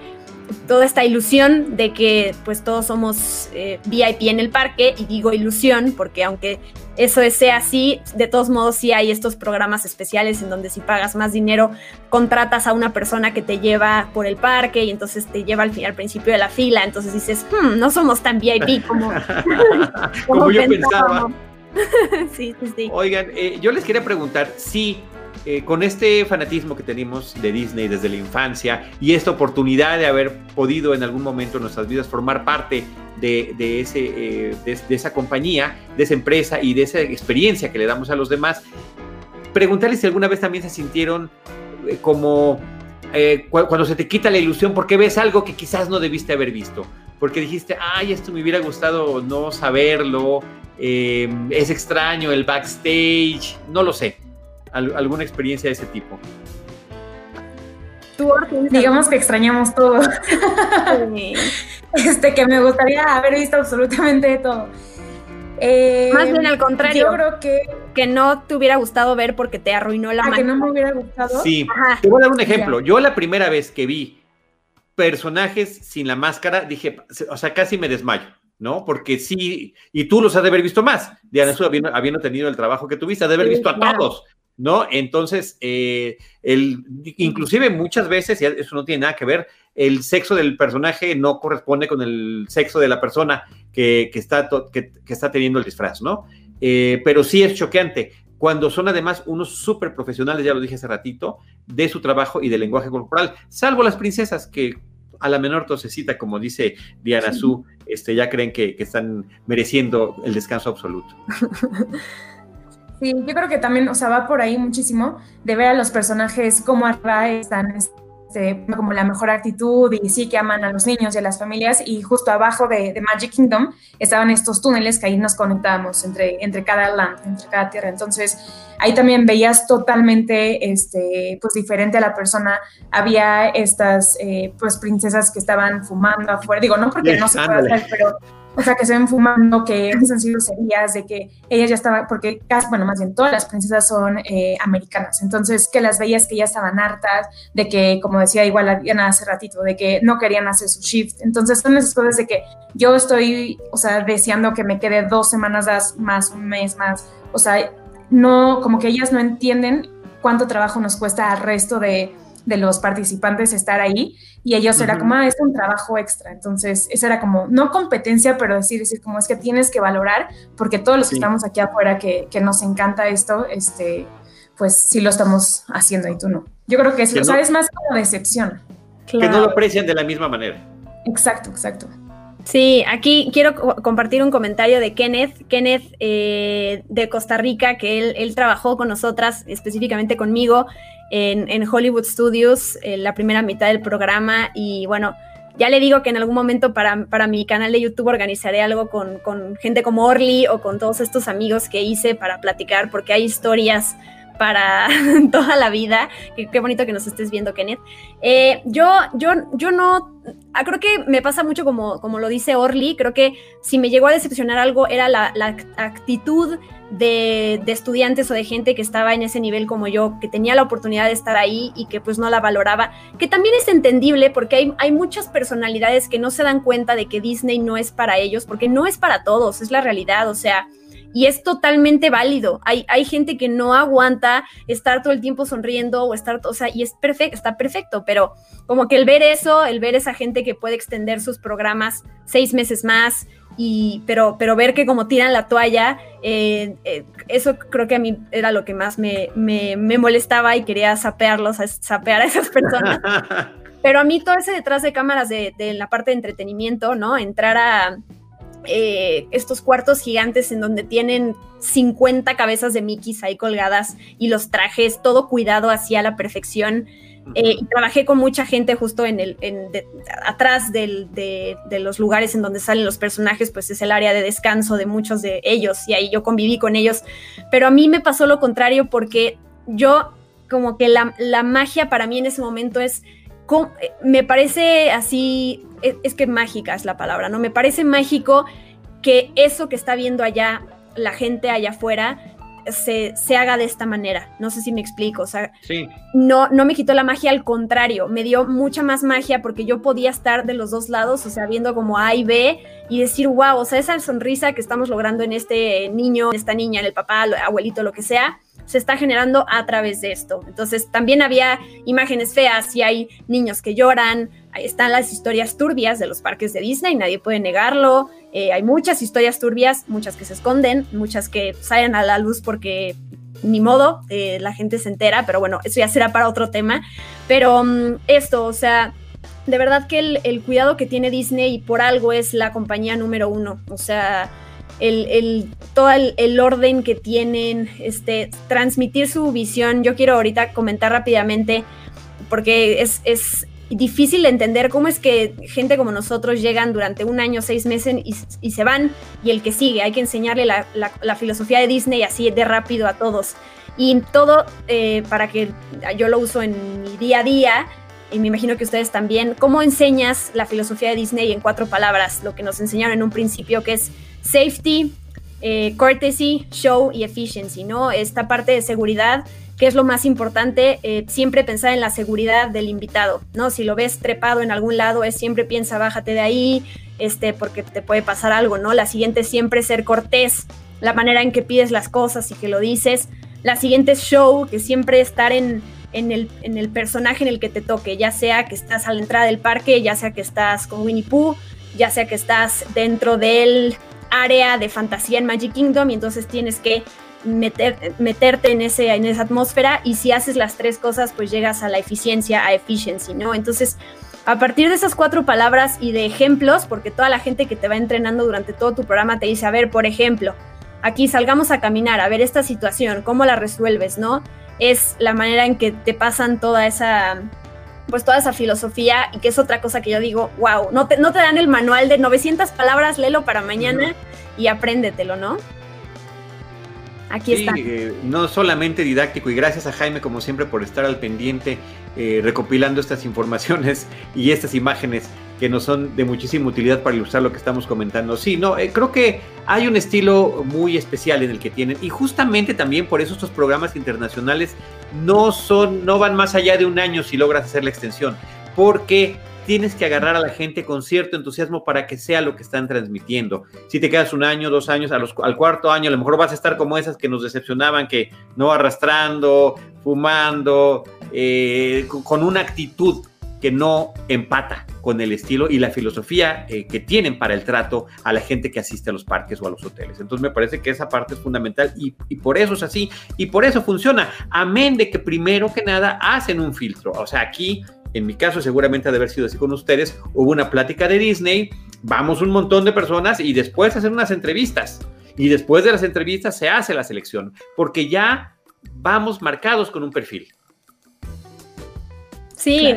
toda esta ilusión de que pues todos somos eh, VIP en el parque y digo ilusión porque aunque eso sea así, de todos modos sí hay estos programas especiales en donde si pagas más dinero contratas a una persona que te lleva por el parque y entonces te lleva al, al principio de la fila, entonces dices, hmm, no somos tan VIP como, como, yo pensaba. sí, sí, sí. Oigan, eh, yo les quería preguntar si eh, con este fanatismo que tenemos de Disney desde la infancia y esta oportunidad de haber podido en algún momento en nuestras vidas formar parte de, ese, eh, de, esa compañía, de esa empresa y de esa experiencia que le damos a los demás, preguntarles si alguna vez también se sintieron eh, como cuando se te quita la ilusión porque ves algo que quizás no debiste haber visto, porque dijiste, ay, esto me hubiera gustado no saberlo, es extraño el backstage, no lo sé alguna experiencia de ese tipo. Digamos que extrañamos todo. este, que me gustaría haber visto absolutamente todo. Eh, Más bien al contrario. Yo creo que. Que no te hubiera gustado ver porque te arruinó la ah, que no me hubiera gustado. Sí. Te voy a dar un ejemplo. Yo la primera vez que vi personajes sin la máscara, dije, o sea, casi me desmayo. ¿no? Porque sí, y tú los has de haber visto más, Diana, habiendo, habiendo tenido el trabajo que tuviste, has de haber visto a todos, ¿no? Entonces, eh, el, inclusive muchas veces, y eso no tiene nada que ver, el sexo del personaje no corresponde con el sexo de la persona que, está, que, está teniendo el disfraz, ¿no? Eh, pero sí es choqueante cuando son además unos súper profesionales, ya lo dije hace ratito, de su trabajo y del lenguaje corporal, salvo las princesas que a la menor tosecita, como dice Diana Su, este, ya creen que, que están mereciendo el descanso absoluto. Sí, yo creo que también, o sea, va por ahí muchísimo de ver a los personajes cómo están este, como la mejor actitud y sí que aman a los niños y a las familias y justo abajo de, Magic Kingdom estaban estos túneles que ahí nos conectábamos entre, entre cada land, entre cada tierra. Entonces ahí también veías totalmente este, pues diferente a la persona. Había estas eh, pues princesas que estaban fumando afuera, digo, no porque no se puede hacer, pero o sea, que se ven fumando, que han sido serías, de que ellas ya estaban, porque casi, bueno, más bien todas las princesas son eh, americanas, entonces que las veías que ya estaban hartas, de que, como decía igual Diana hace ratito, de que no querían hacer su shift, entonces son esas cosas de que yo estoy, o sea, deseando que me quede dos semanas más, un mes más, o sea, no, como que ellas no entienden cuánto trabajo nos cuesta al resto de, de los participantes estar ahí y ellos era como, ah, es un trabajo extra. Entonces, eso era como, no competencia, pero decir, decir, como es que tienes que valorar, porque todos los que estamos aquí afuera que, que, nos encanta esto, este, pues sí lo estamos haciendo y tú no. Yo creo que, eso, o sea, es más como decepción. Que no lo aprecian de la misma manera. Exacto, exacto. Sí, aquí quiero compartir un comentario de Kenneth, Kenneth eh, de Costa Rica, que él, trabajó con nosotras, específicamente conmigo, en, Hollywood Studios en la primera mitad del programa y bueno, ya le digo que en algún momento para, para mi canal de YouTube organizaré algo con, con, gente como Orly o con todos estos amigos que hice para platicar porque hay historias para toda la vida. Qué, bonito que nos estés viendo, Kenneth. Eh, yo, yo, yo no, ah, creo que me pasa mucho como, como lo dice Orly, creo que si me llegó a decepcionar algo era la, actitud de, estudiantes o de gente que estaba en ese nivel como yo, que tenía la oportunidad de estar ahí y que pues no la valoraba, que también es entendible porque hay, hay muchas personalidades que no se dan cuenta de que Disney no es para ellos, porque no es para todos, es la realidad, o sea, y es totalmente válido. Hay, hay gente que no aguanta estar todo el tiempo sonriendo o estar, o sea, y es perfecto, está perfecto, pero como que el ver eso, el ver esa gente que puede extender sus programas seis meses más, y, pero, pero ver que como tiran la toalla, eh, eh, eso creo que a mí era lo que más me, me, molestaba y quería sapearlos, sapear a esas personas. pero a mí todo ese detrás de cámaras de, de la parte de entretenimiento, ¿no? Entrar a eh, estos cuartos gigantes en donde tienen 50 cabezas de Mickeys ahí colgadas y los trajes, todo cuidado hacia la perfección. Eh, y trabajé con mucha gente justo en el, atrás de, los lugares en donde salen los personajes, pues es el área de descanso de muchos de ellos y ahí yo conviví con ellos. Pero a mí me pasó lo contrario porque yo como que la, la magia para mí en ese momento es, me parece así es, que mágica es la palabra, ¿no? Me parece mágico que eso que está viendo allá la gente allá afuera se, haga de esta manera. No sé si me explico. O sea, no, no me quitó la magia, al contrario, me dio mucha más magia porque yo podía estar de los dos lados, o sea, viendo como A y B y decir, wow, o sea, esa sonrisa que estamos logrando en este niño, en esta niña, en el papá, el abuelito, lo que sea, se está generando a través de esto. Entonces, también había imágenes feas y hay niños que lloran, ahí están las historias turbias de los parques de Disney, nadie puede negarlo. Eh, hay muchas historias turbias, muchas que se esconden, muchas que salen a la luz porque ni modo, eh, la gente se entera, pero bueno, eso ya será para otro tema. Pero mm, esto, o sea, de verdad que el, cuidado que tiene Disney por algo es la compañía número uno. O sea, el, todo el, orden que tienen, este, transmitir su visión. Yo quiero ahorita comentar rápidamente, porque es difícil entender cómo es que gente como nosotros llegan durante un año, seis meses y, se van, y el que sigue, hay que enseñarle la, filosofía de Disney así de rápido a todos. Y todo eh, para que yo lo uso en mi día a día, y me imagino que ustedes también, ¿cómo enseñas la filosofía de Disney en cuatro palabras? Lo que nos enseñaron en un principio, que es safety, eh, courtesy, show y efficiency, ¿no? Esta parte de seguridad, que es lo más importante, eh, siempre pensar en la seguridad del invitado, ¿no? Si lo ves trepado en algún lado, es siempre piensa, bájate de ahí, este, porque te puede pasar algo, ¿no? La siguiente siempre ser cortés, la manera en que pides las cosas y que lo dices. La siguiente es show, que siempre estar en en el, en el personaje en el que te toque, ya sea que estás a la entrada del parque, ya sea que estás con Winnie Pooh, ya sea que estás dentro del área de fantasía en Magic Kingdom y entonces tienes que meter, meterte en, ese, en esa atmósfera y si haces las tres cosas pues llegas a la eficiencia, a efficiency, ¿no? Entonces a partir de esas cuatro palabras y de ejemplos, porque toda la gente que te va entrenando durante todo tu programa te dice, a ver, por ejemplo, aquí salgamos a caminar, a ver esta situación, cómo la resuelves, ¿no? es la manera en que te pasan toda esa, pues toda esa filosofía y que es otra cosa que yo digo, wow, no te, no te dan el manual de 900 palabras, léelo para mañana y apréndetelo, ¿no? Aquí está. Eh, no solamente didáctico y gracias a Jaime como siempre por estar al pendiente eh, recopilando estas informaciones y estas imágenes que nos son de muchísima utilidad para ilustrar lo que estamos comentando. Sí, no, eh, creo que hay un estilo muy especial en el que tienen y justamente también por eso estos programas internacionales no son, no van más allá de un año si logras hacer la extensión, porque tienes que agarrar a la gente con cierto entusiasmo para que sea lo que están transmitiendo. Si te quedas un año, dos años, al cuarto año, a lo mejor vas a estar como esas que nos decepcionaban, que no arrastrando, fumando, eh, con una actitud que no empata con el estilo y la filosofía eh, que tienen para el trato a la gente que asiste a los parques o a los hoteles. Entonces me parece que esa parte es fundamental y, por eso es así y por eso funciona. Amén de que primero que nada hacen un filtro. O sea, aquí en mi caso seguramente ha de haber sido así con ustedes, hubo una plática de Disney, vamos un montón de personas y después hacer unas entrevistas. Y después de las entrevistas se hace la selección, porque ya vamos marcados con un perfil. Sí.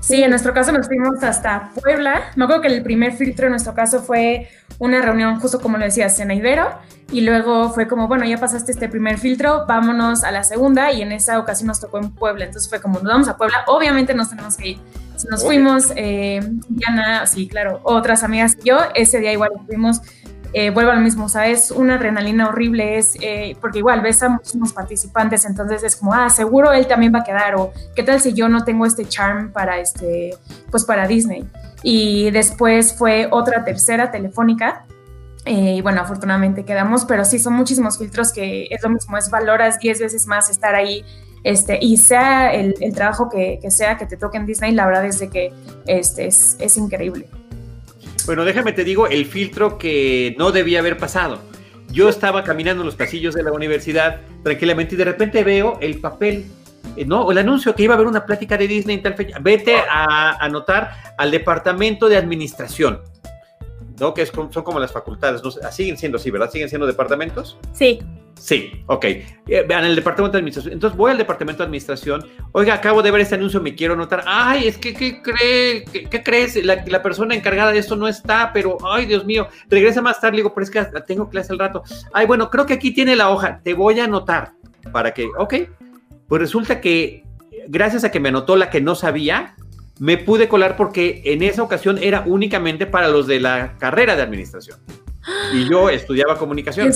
Sí, en nuestro caso nos fuimos hasta Puebla. Me acuerdo que el primer filtro en nuestro caso fue una reunión, justo como lo decías, en Ibero. Y luego fue como, bueno, ya pasaste este primer filtro, vámonos a la segunda. Y en esa ocasión nos tocó en Puebla. Entonces fue como, nos vamos a Puebla. Obviamente nos tenemos que ir. nos fuimos, eh, Diana, sí, claro, otras amigas y yo. Ese día igual fuimos eh, vuelvo a lo mismo, o sea, es una adrenalina horrible, es eh, porque igual ves a muchísimos participantes, entonces es como, ah, seguro él también va a quedar, o qué tal si yo no tengo este charm para este, pues para Disney. Y después fue otra tercera telefónica, eh, y bueno, afortunadamente quedamos, pero sí son muchísimos filtros que es lo mismo, es valoras 10 veces más estar ahí, este, y sea el, trabajo que, sea que te toque en Disney, la verdad es de que este, es, es increíble. Bueno, déjame te digo el filtro que no debía haber pasado. Yo estaba caminando en los pasillos de la universidad tranquilamente y de repente veo el papel, eh, ¿no? El anuncio que iba a haber una plática de Disney en tal fecha. Vete a anotar al departamento de administración. ¿no? Que son como las facultades, ¿no? siguen siendo así, ¿verdad? ¿Siguen siendo departamentos? Sí. Sí, ok. Eh, vean, el departamento de administración. Entonces voy al departamento de administración. Oiga, acabo de ver este anuncio, me quiero anotar. Ay, es que, ¿qué, cree, qué, crees? La, la, persona encargada de esto no está, pero, ay, Dios mío, regresa más tarde. digo, pero es que tengo clase al rato. Ay, bueno, creo que aquí tiene la hoja. Te voy a anotar para que, ok. Pues resulta que, gracias a que me anotó la que no sabía, me pude colar porque en esa ocasión era únicamente para los de la carrera de administración. Y yo estudiaba comunicación.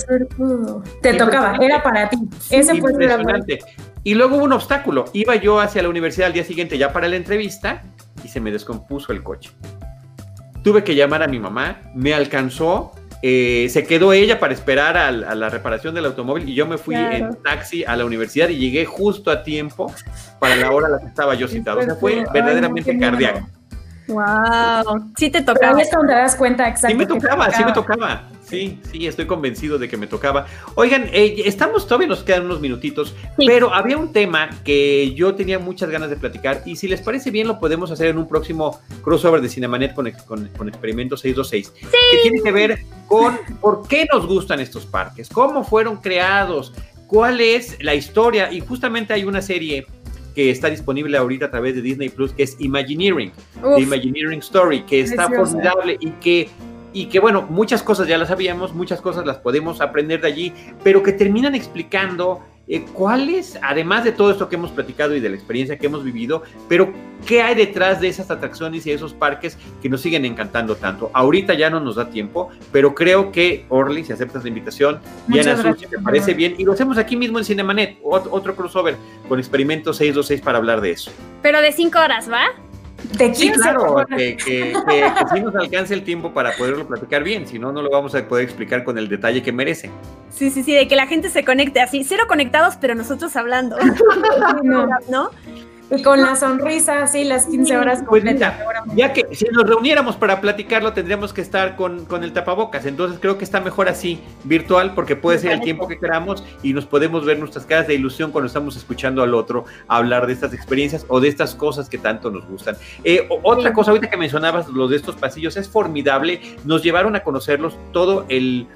Te tocaba, era para ti. Ese fue impresionante. Y luego hubo un obstáculo. Iba yo hacia la universidad al día siguiente ya para la entrevista y se me descompuso el coche. Tuve que llamar a mi mamá, me alcanzó, eh, se quedó ella para esperar a, la reparación del automóvil y yo me fui en taxi a la universidad y llegué justo a tiempo para la hora a la que estaba yo citado. O sea, fue verdaderamente cardíaco. Wow, sí te tocaba. Pero es cuando te das cuenta exactamente. Sí me tocaba, sí me tocaba. Sí, sí, estoy convencido de que me tocaba. Oigan, eh, estamos, todavía nos quedan unos minutitos, pero había un tema que yo tenía muchas ganas de platicar y si les parece bien lo podemos hacer en un próximo crossover de Cinemanet con, con, Experimento 626, que tiene que ver con por qué nos gustan estos parques, cómo fueron creados, cuál es la historia y justamente hay una serie que está disponible ahorita a través de Disney Plus, que es Imagineering, The Imagineering Story, que está formidable y que y que bueno, muchas cosas ya las sabíamos, muchas cosas las podemos aprender de allí, pero que terminan explicando eh, cuáles, además de todo esto que hemos platicado y de la experiencia que hemos vivido, pero qué hay detrás de esas atracciones y de esos parques que nos siguen encantando tanto. Ahorita ya no nos da tiempo, pero creo que Orly, si aceptas la invitación, Diana Suchi, me parece bien, y lo hacemos aquí mismo en Cinemanet, otro crossover con Experimento 626 para hablar de eso. Pero de cinco horas, ¿va? De 15 sí, claro, que, que, sí nos alcance el tiempo para poderlo platicar bien, si no, no lo vamos a poder explicar con el detalle que merece. Sí, sí, sí, de que la gente se conecte así, cero conectados, pero nosotros hablando. ¿No? Y con la sonrisa, así, las 15 horas pues ya que si nos reuniéramos para platicarlo, tendríamos que estar con, el tapabocas. Entonces creo que está mejor así, virtual, porque puede ser el tiempo que queramos y nos podemos ver nuestras caras de ilusión cuando estamos escuchando al otro hablar de estas experiencias o de estas cosas que tanto nos gustan. Eh, otra cosa, ahorita que mencionabas lo de estos pasillos, es formidable. Nos llevaron a conocerlos todo el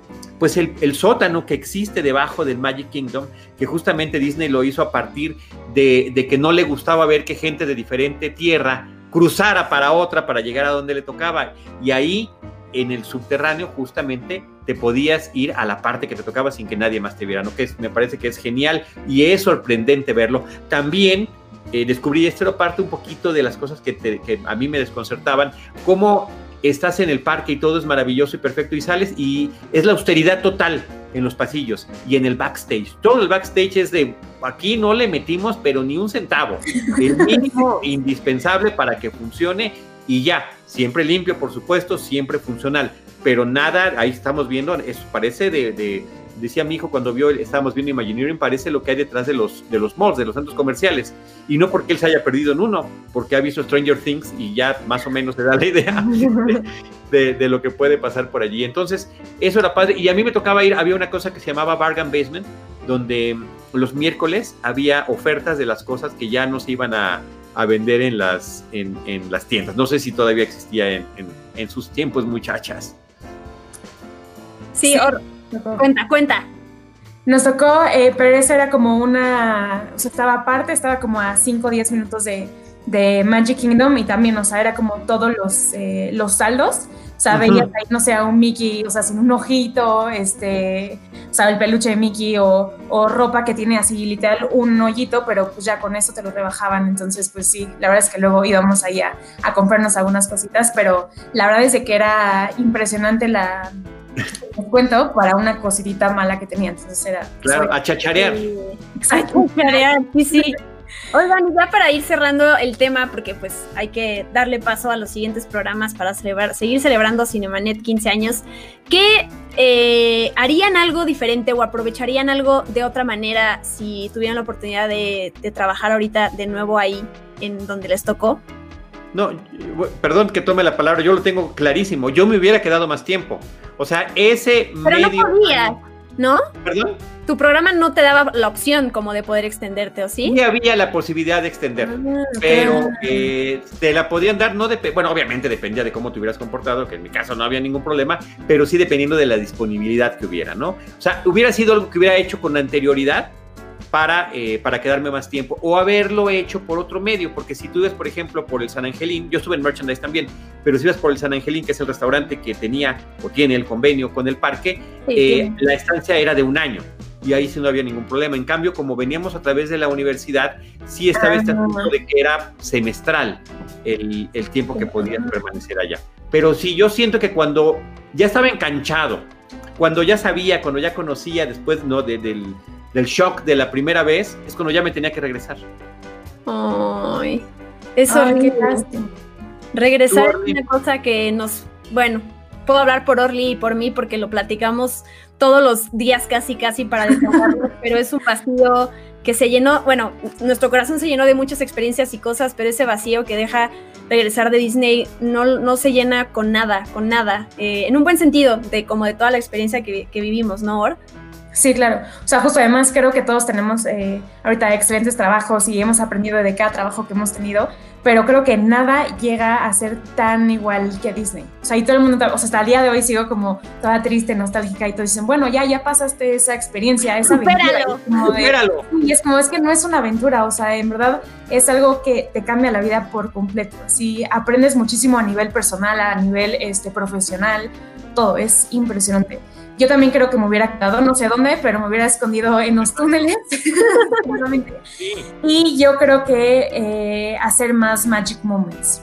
pues el, sótano que existe debajo del Magic Kingdom, que justamente Disney lo hizo a partir de, que no le gustaba ver que gente de diferente tierra cruzara para otra para llegar a donde le tocaba. Y ahí, en el subterráneo, justamente te podías ir a la parte que te tocaba sin que nadie más te viera, ¿no? Que me parece que es genial y es sorprendente verlo. También eh, descubrí, esto era parte un poquito de las cosas que, que a mí me desconcertaban, cómo estás en el parque y todo es maravilloso y perfecto y sales y es la austeridad total en los pasillos y en el backstage. Todo el backstage es de aquí no le metimos pero ni un centavo. El mínimo indispensable para que funcione y ya, siempre limpio por supuesto, siempre funcional, pero nada, ahí estamos viendo, eso parece de decía mi hijo cuando vio, estábamos viendo Imagineering, parece lo que hay detrás de los, de los malls, de los centros comerciales. Y no porque él se haya perdido en uno, porque ha visto Stranger Things y ya más o menos se da la idea de, lo que puede pasar por allí. Entonces, eso era padre. Y a mí me tocaba ir, había una cosa que se llamaba Bargain Basement, donde los miércoles había ofertas de las cosas que ya no se iban a, vender en las, en, las tiendas. No sé si todavía existía en, en sus tiempos, muchachas. Sí, Cuenta, cuenta. Nos tocó, eh, pero eso era como una, o sea, estaba aparte, estaba como a 5 o 10 minutos de, de Magic Kingdom y también, o sea, era como todos los, eh, los saldos. O sea, veías ahí, no sé, un Mickey, o sea, sin un ojito, este, o sea, el peluche de Mickey o, o, ropa que tiene así literal un hoyito, pero pues ya con eso te lo rebajaban. Entonces, pues sí, la verdad es que luego íbamos ahí a, a comprarnos algunas cositas, pero la verdad es de que era impresionante la, el cuento para una cosita mala que tenía. Entonces era. Claro, a chacharear. A chacharear, sí, sí. Oigan, ya para ir cerrando el tema, porque pues hay que darle paso a los siguientes programas para celebrar, seguir celebrando Cinemanet 15 años, ¿qué eh, harían algo diferente o aprovecharían algo de otra manera si tuvieran la oportunidad de, de trabajar ahorita de nuevo ahí en donde les tocó? No, perdón que tome la palabra, yo lo tengo clarísimo. Yo me hubiera quedado más tiempo. O sea, ese Pero medio. no podías, ¿no? ¿Perdón? Tu programa no te daba la opción como de poder extenderte, ¿o sí? Sí había la posibilidad de extender, Ah, pero eh, te la podían dar, no dep bueno, obviamente dependía de cómo te hubieras comportado, que en mi caso no había ningún problema, pero sí dependiendo de la disponibilidad que hubiera, ¿no? O sea, hubiera sido algo que hubiera hecho con anterioridad para, eh, para quedarme más tiempo o haberlo hecho por otro medio, porque si tú ves, por ejemplo, por el San Angelín, yo estuve en merchandise también, pero si ves por el San Angelín, que es el restaurante que tenía o tiene el convenio con el parque, Sí, eh, la estancia era de un año y ahí sí no había ningún problema. En cambio, como veníamos a través de la universidad, sí estaba este Ah. asunto de que era semestral el, el tiempo que podías permanecer allá. Pero sí, yo siento que cuando ya estaba enganchado, cuando ya sabía, cuando ya conocía después ¿no? de- del, del shock de la primera vez, es cuando ya me tenía que regresar. Ay, es Ay, qué lástima. Regresar es una cosa que nos, bueno, puedo hablar por Orly y por mí porque lo platicamos todos los días casi casi para desahogarnos, pero es un vacío que se llenó, bueno, nuestro corazón se llenó de muchas experiencias y cosas, pero ese vacío que deja regresar de Disney no, no se llena con nada, con nada, eh, en un buen sentido, de como de toda la experiencia que, que vivimos, ¿no, Or? Sí, claro. O sea, justo además creo que todos tenemos eh, ahorita excelentes trabajos y hemos aprendido de cada trabajo que hemos tenido, pero creo que nada llega a ser tan igual que Disney. O sea, y todo el mundo, o sea, hasta el día de hoy sigo como toda triste, nostálgica y todos dicen, bueno, ya, ya pasaste esa experiencia, esa aventura. Supéralo. Y. Y es como, es que no es una aventura, o sea, en verdad es algo que te cambia la vida por completo. Así aprendes muchísimo a nivel personal, a nivel este, profesional, todo, es impresionante. Yo también creo que me hubiera quedado, no sé dónde, pero me hubiera escondido en los túneles. Y yo creo que eh, hacer más Magic Moments.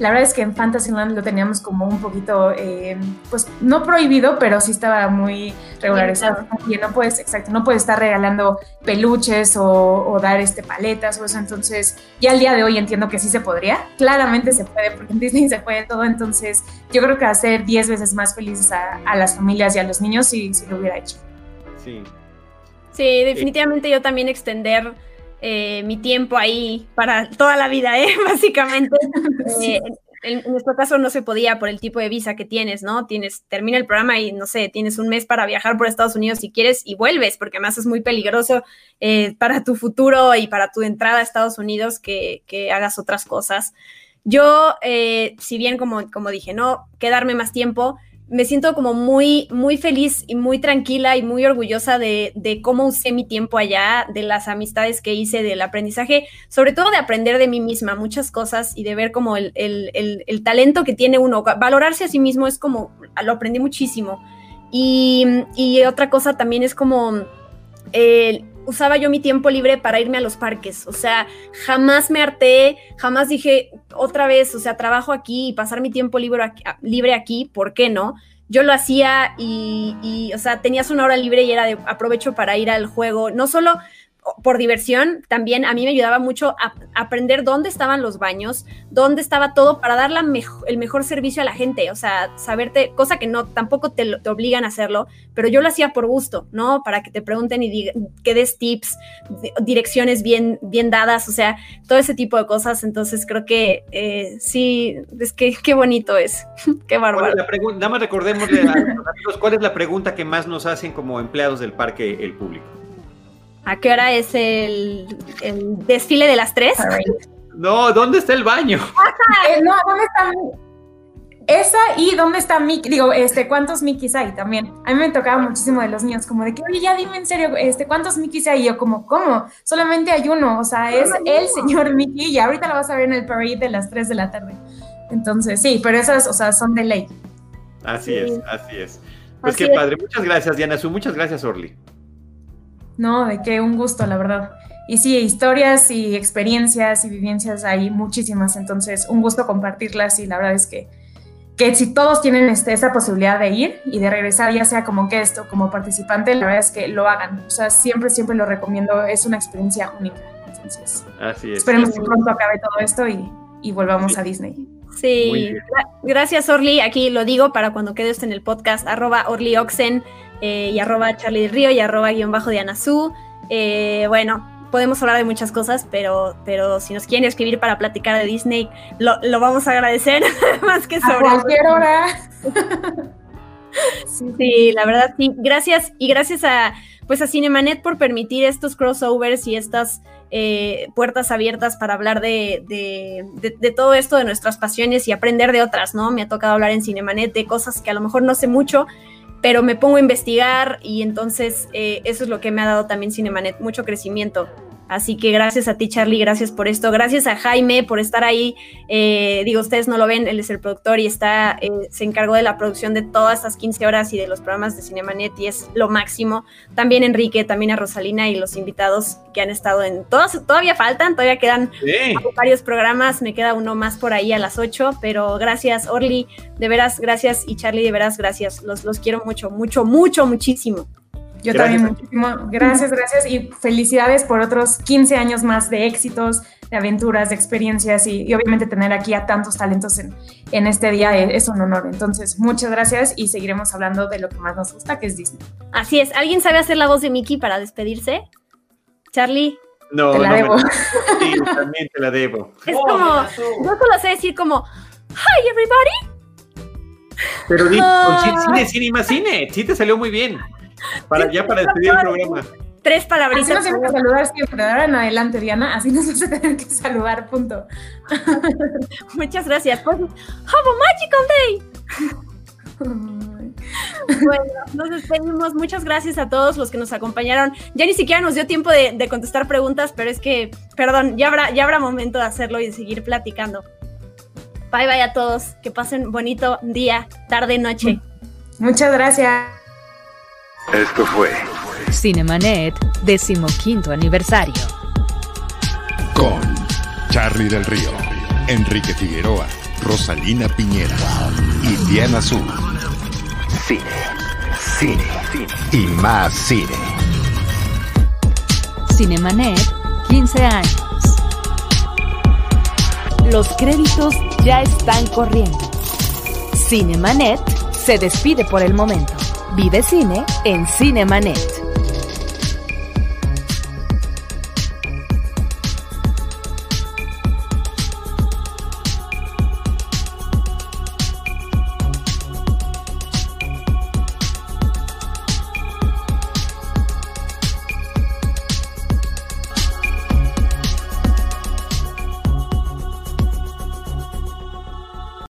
La verdad es que en Fantasyland lo teníamos como un poquito, eh, pues no prohibido, pero sí estaba muy regularizado. Y no puedes, exacto, no puedes estar regalando peluches o, o dar este paletas o eso. Entonces, ya al día de hoy entiendo que sí se podría. Claramente se puede, porque en Disney se puede todo. Entonces, yo creo que hacer 10 veces más felices a, a las familias y a los niños si sí, lo hubiera hecho. Sí. Sí, definitivamente yo también extender eh, mi tiempo ahí para toda la vida, ¿eh? básicamente. Eh, en, en nuestro caso no se podía por el tipo de visa que tienes, ¿no? Tienes, termina el programa y no sé, tienes un mes para viajar por Estados Unidos si quieres y vuelves, porque además es muy peligroso eh, para tu futuro y para tu entrada a Estados Unidos que, que hagas otras cosas. Yo, si bien como, como dije, no quedarme más tiempo, me siento como muy, muy feliz y muy tranquila y muy orgullosa de, de, cómo usé mi tiempo allá, de las amistades que hice, del aprendizaje, sobre todo de aprender de mí misma muchas cosas y de ver como el, el, talento que tiene uno. Valorarse a sí mismo es como, lo aprendí muchísimo. Y, y otra cosa también es como... Eh, usaba yo mi tiempo libre para irme a los parques. O sea, jamás me harté, jamás dije otra vez, o sea, trabajo aquí y pasar mi tiempo libre aquí, libre aquí ¿por qué no? Yo lo hacía y, y, o sea, tenías una hora libre y era de aprovecho para ir al juego, no solo por diversión, también a mí me ayudaba mucho a, aprender dónde estaban los baños, dónde estaba todo para dar la mejo, el mejor servicio a la gente, o sea, saberte, cosa que no, tampoco te, te, obligan a hacerlo, pero yo lo hacía por gusto, ¿no? Para que te pregunten y diga, que des tips, direcciones bien, bien dadas, o sea, todo ese tipo de cosas, entonces creo que eh, sí, es que qué bonito es, qué bárbaro. Bueno, nada más recordémosle a nuestros amigos, ¿cuál es la pregunta que más nos hacen como empleados del parque el público? ¿A qué hora es el, el desfile de las tres? No, ¿dónde está el baño? eh, no, ¿dónde está esa y dónde está Mickey, digo, este, ¿cuántos Mickeys hay también? A mí me tocaba muchísimo de los niños, como de que, oye, ya dime en serio, este, ¿cuántos Mickeys hay? Y yo como, ¿cómo? Solamente hay uno, o sea, es el señor Mickey y ahorita lo vas a ver en el parade de las 3 de la tarde. Entonces, sí, pero esas, o sea, son de ley. Así es, así es. Pues qué padre. Muchas gracias, Diana Su. Muchas gracias, Orly. No, de qué, un gusto, la verdad. Y sí, historias y experiencias y vivencias hay muchísimas, entonces un gusto compartirlas y la verdad es que, que si todos tienen este, esa posibilidad de ir y de regresar, ya sea como guest o como participante, la verdad es que lo hagan. O sea, siempre, siempre lo recomiendo, es una experiencia única. Entonces, así es. Esperemos que pronto acabe todo esto y, y volvamos a Disney. Sí, gracias Orly. Aquí lo digo para cuando quede esto en el podcast, arroba Orly Oxen eh, y arroba Charlie Río y arroba guion bajo Diana Su. Eh, bueno, podemos hablar de muchas cosas, pero, pero si nos quieren escribir para platicar de Disney, lo, lo vamos a agradecer más que sobre. A cualquier hora. sí, la verdad, sí. Gracias y gracias a pues a Cinemanet por permitir estos crossovers y estas eh, puertas abiertas para hablar de, de, todo esto, de nuestras pasiones y aprender de otras, ¿no? Me ha tocado hablar en Cinemanet de cosas que a lo mejor no sé mucho, pero me pongo a investigar y entonces eh, eso es lo que me ha dado también Cinemanet, mucho crecimiento. Así que gracias a ti, Charlie, gracias por esto. Gracias a Jaime por estar ahí. Eh, digo, ustedes no lo ven, él es el productor y está, eh, se encargó de la producción de todas estas 15 horas y de los programas de Cinemanet y es lo máximo. También Enrique, también a Rosalina y los invitados que han estado en todos, todavía faltan, todavía quedan varios programas, me queda uno más por ahí a las 8, pero gracias, Orly, de veras, gracias y Charlie, de veras, gracias. Los, los quiero mucho, mucho, mucho, muchísimo. Yo también muchísimo. Gracias, gracias y felicidades por otros 15 años más de éxitos, de aventuras, de experiencias y, obviamente tener aquí a tantos talentos en, en este día es, un honor. Entonces, muchas gracias y seguiremos hablando de lo que más nos gusta, que es Disney. Así es. ¿Alguien sabe hacer la voz de Mickey para despedirse? Charlie. No, te la debo. Sí, también te la debo. Es como, yo solo sé decir como, hi everybody. Pero di, con cine, cine y más cine, sí te salió muy bien. Para, ya para despedir el programa. Tres palabritas. Así nos tienen que saludar siempre. ahora en adelante, Diana. Así nos vas a tener que saludar, punto. Muchas gracias. Have a magical day. bueno, nos despedimos. Muchas gracias a todos los que nos acompañaron. Ya ni siquiera nos dio tiempo de, de, contestar preguntas, pero es que, perdón, ya habrá, ya habrá momento de hacerlo y de seguir platicando. Bye bye a todos. Que pasen bonito día, tarde, noche. Muchas gracias. Esto fue Cinemanet, decimoquinto aniversario. Con Charlie del Río, Enrique Figueroa, Rosalina Piñera y Diana Azul. Cine, cine, cine y más cine. Cinemanet, 15 años. Los créditos ya están corriendo. Cinemanet se despide por el momento. Vive cine en Cinemanet.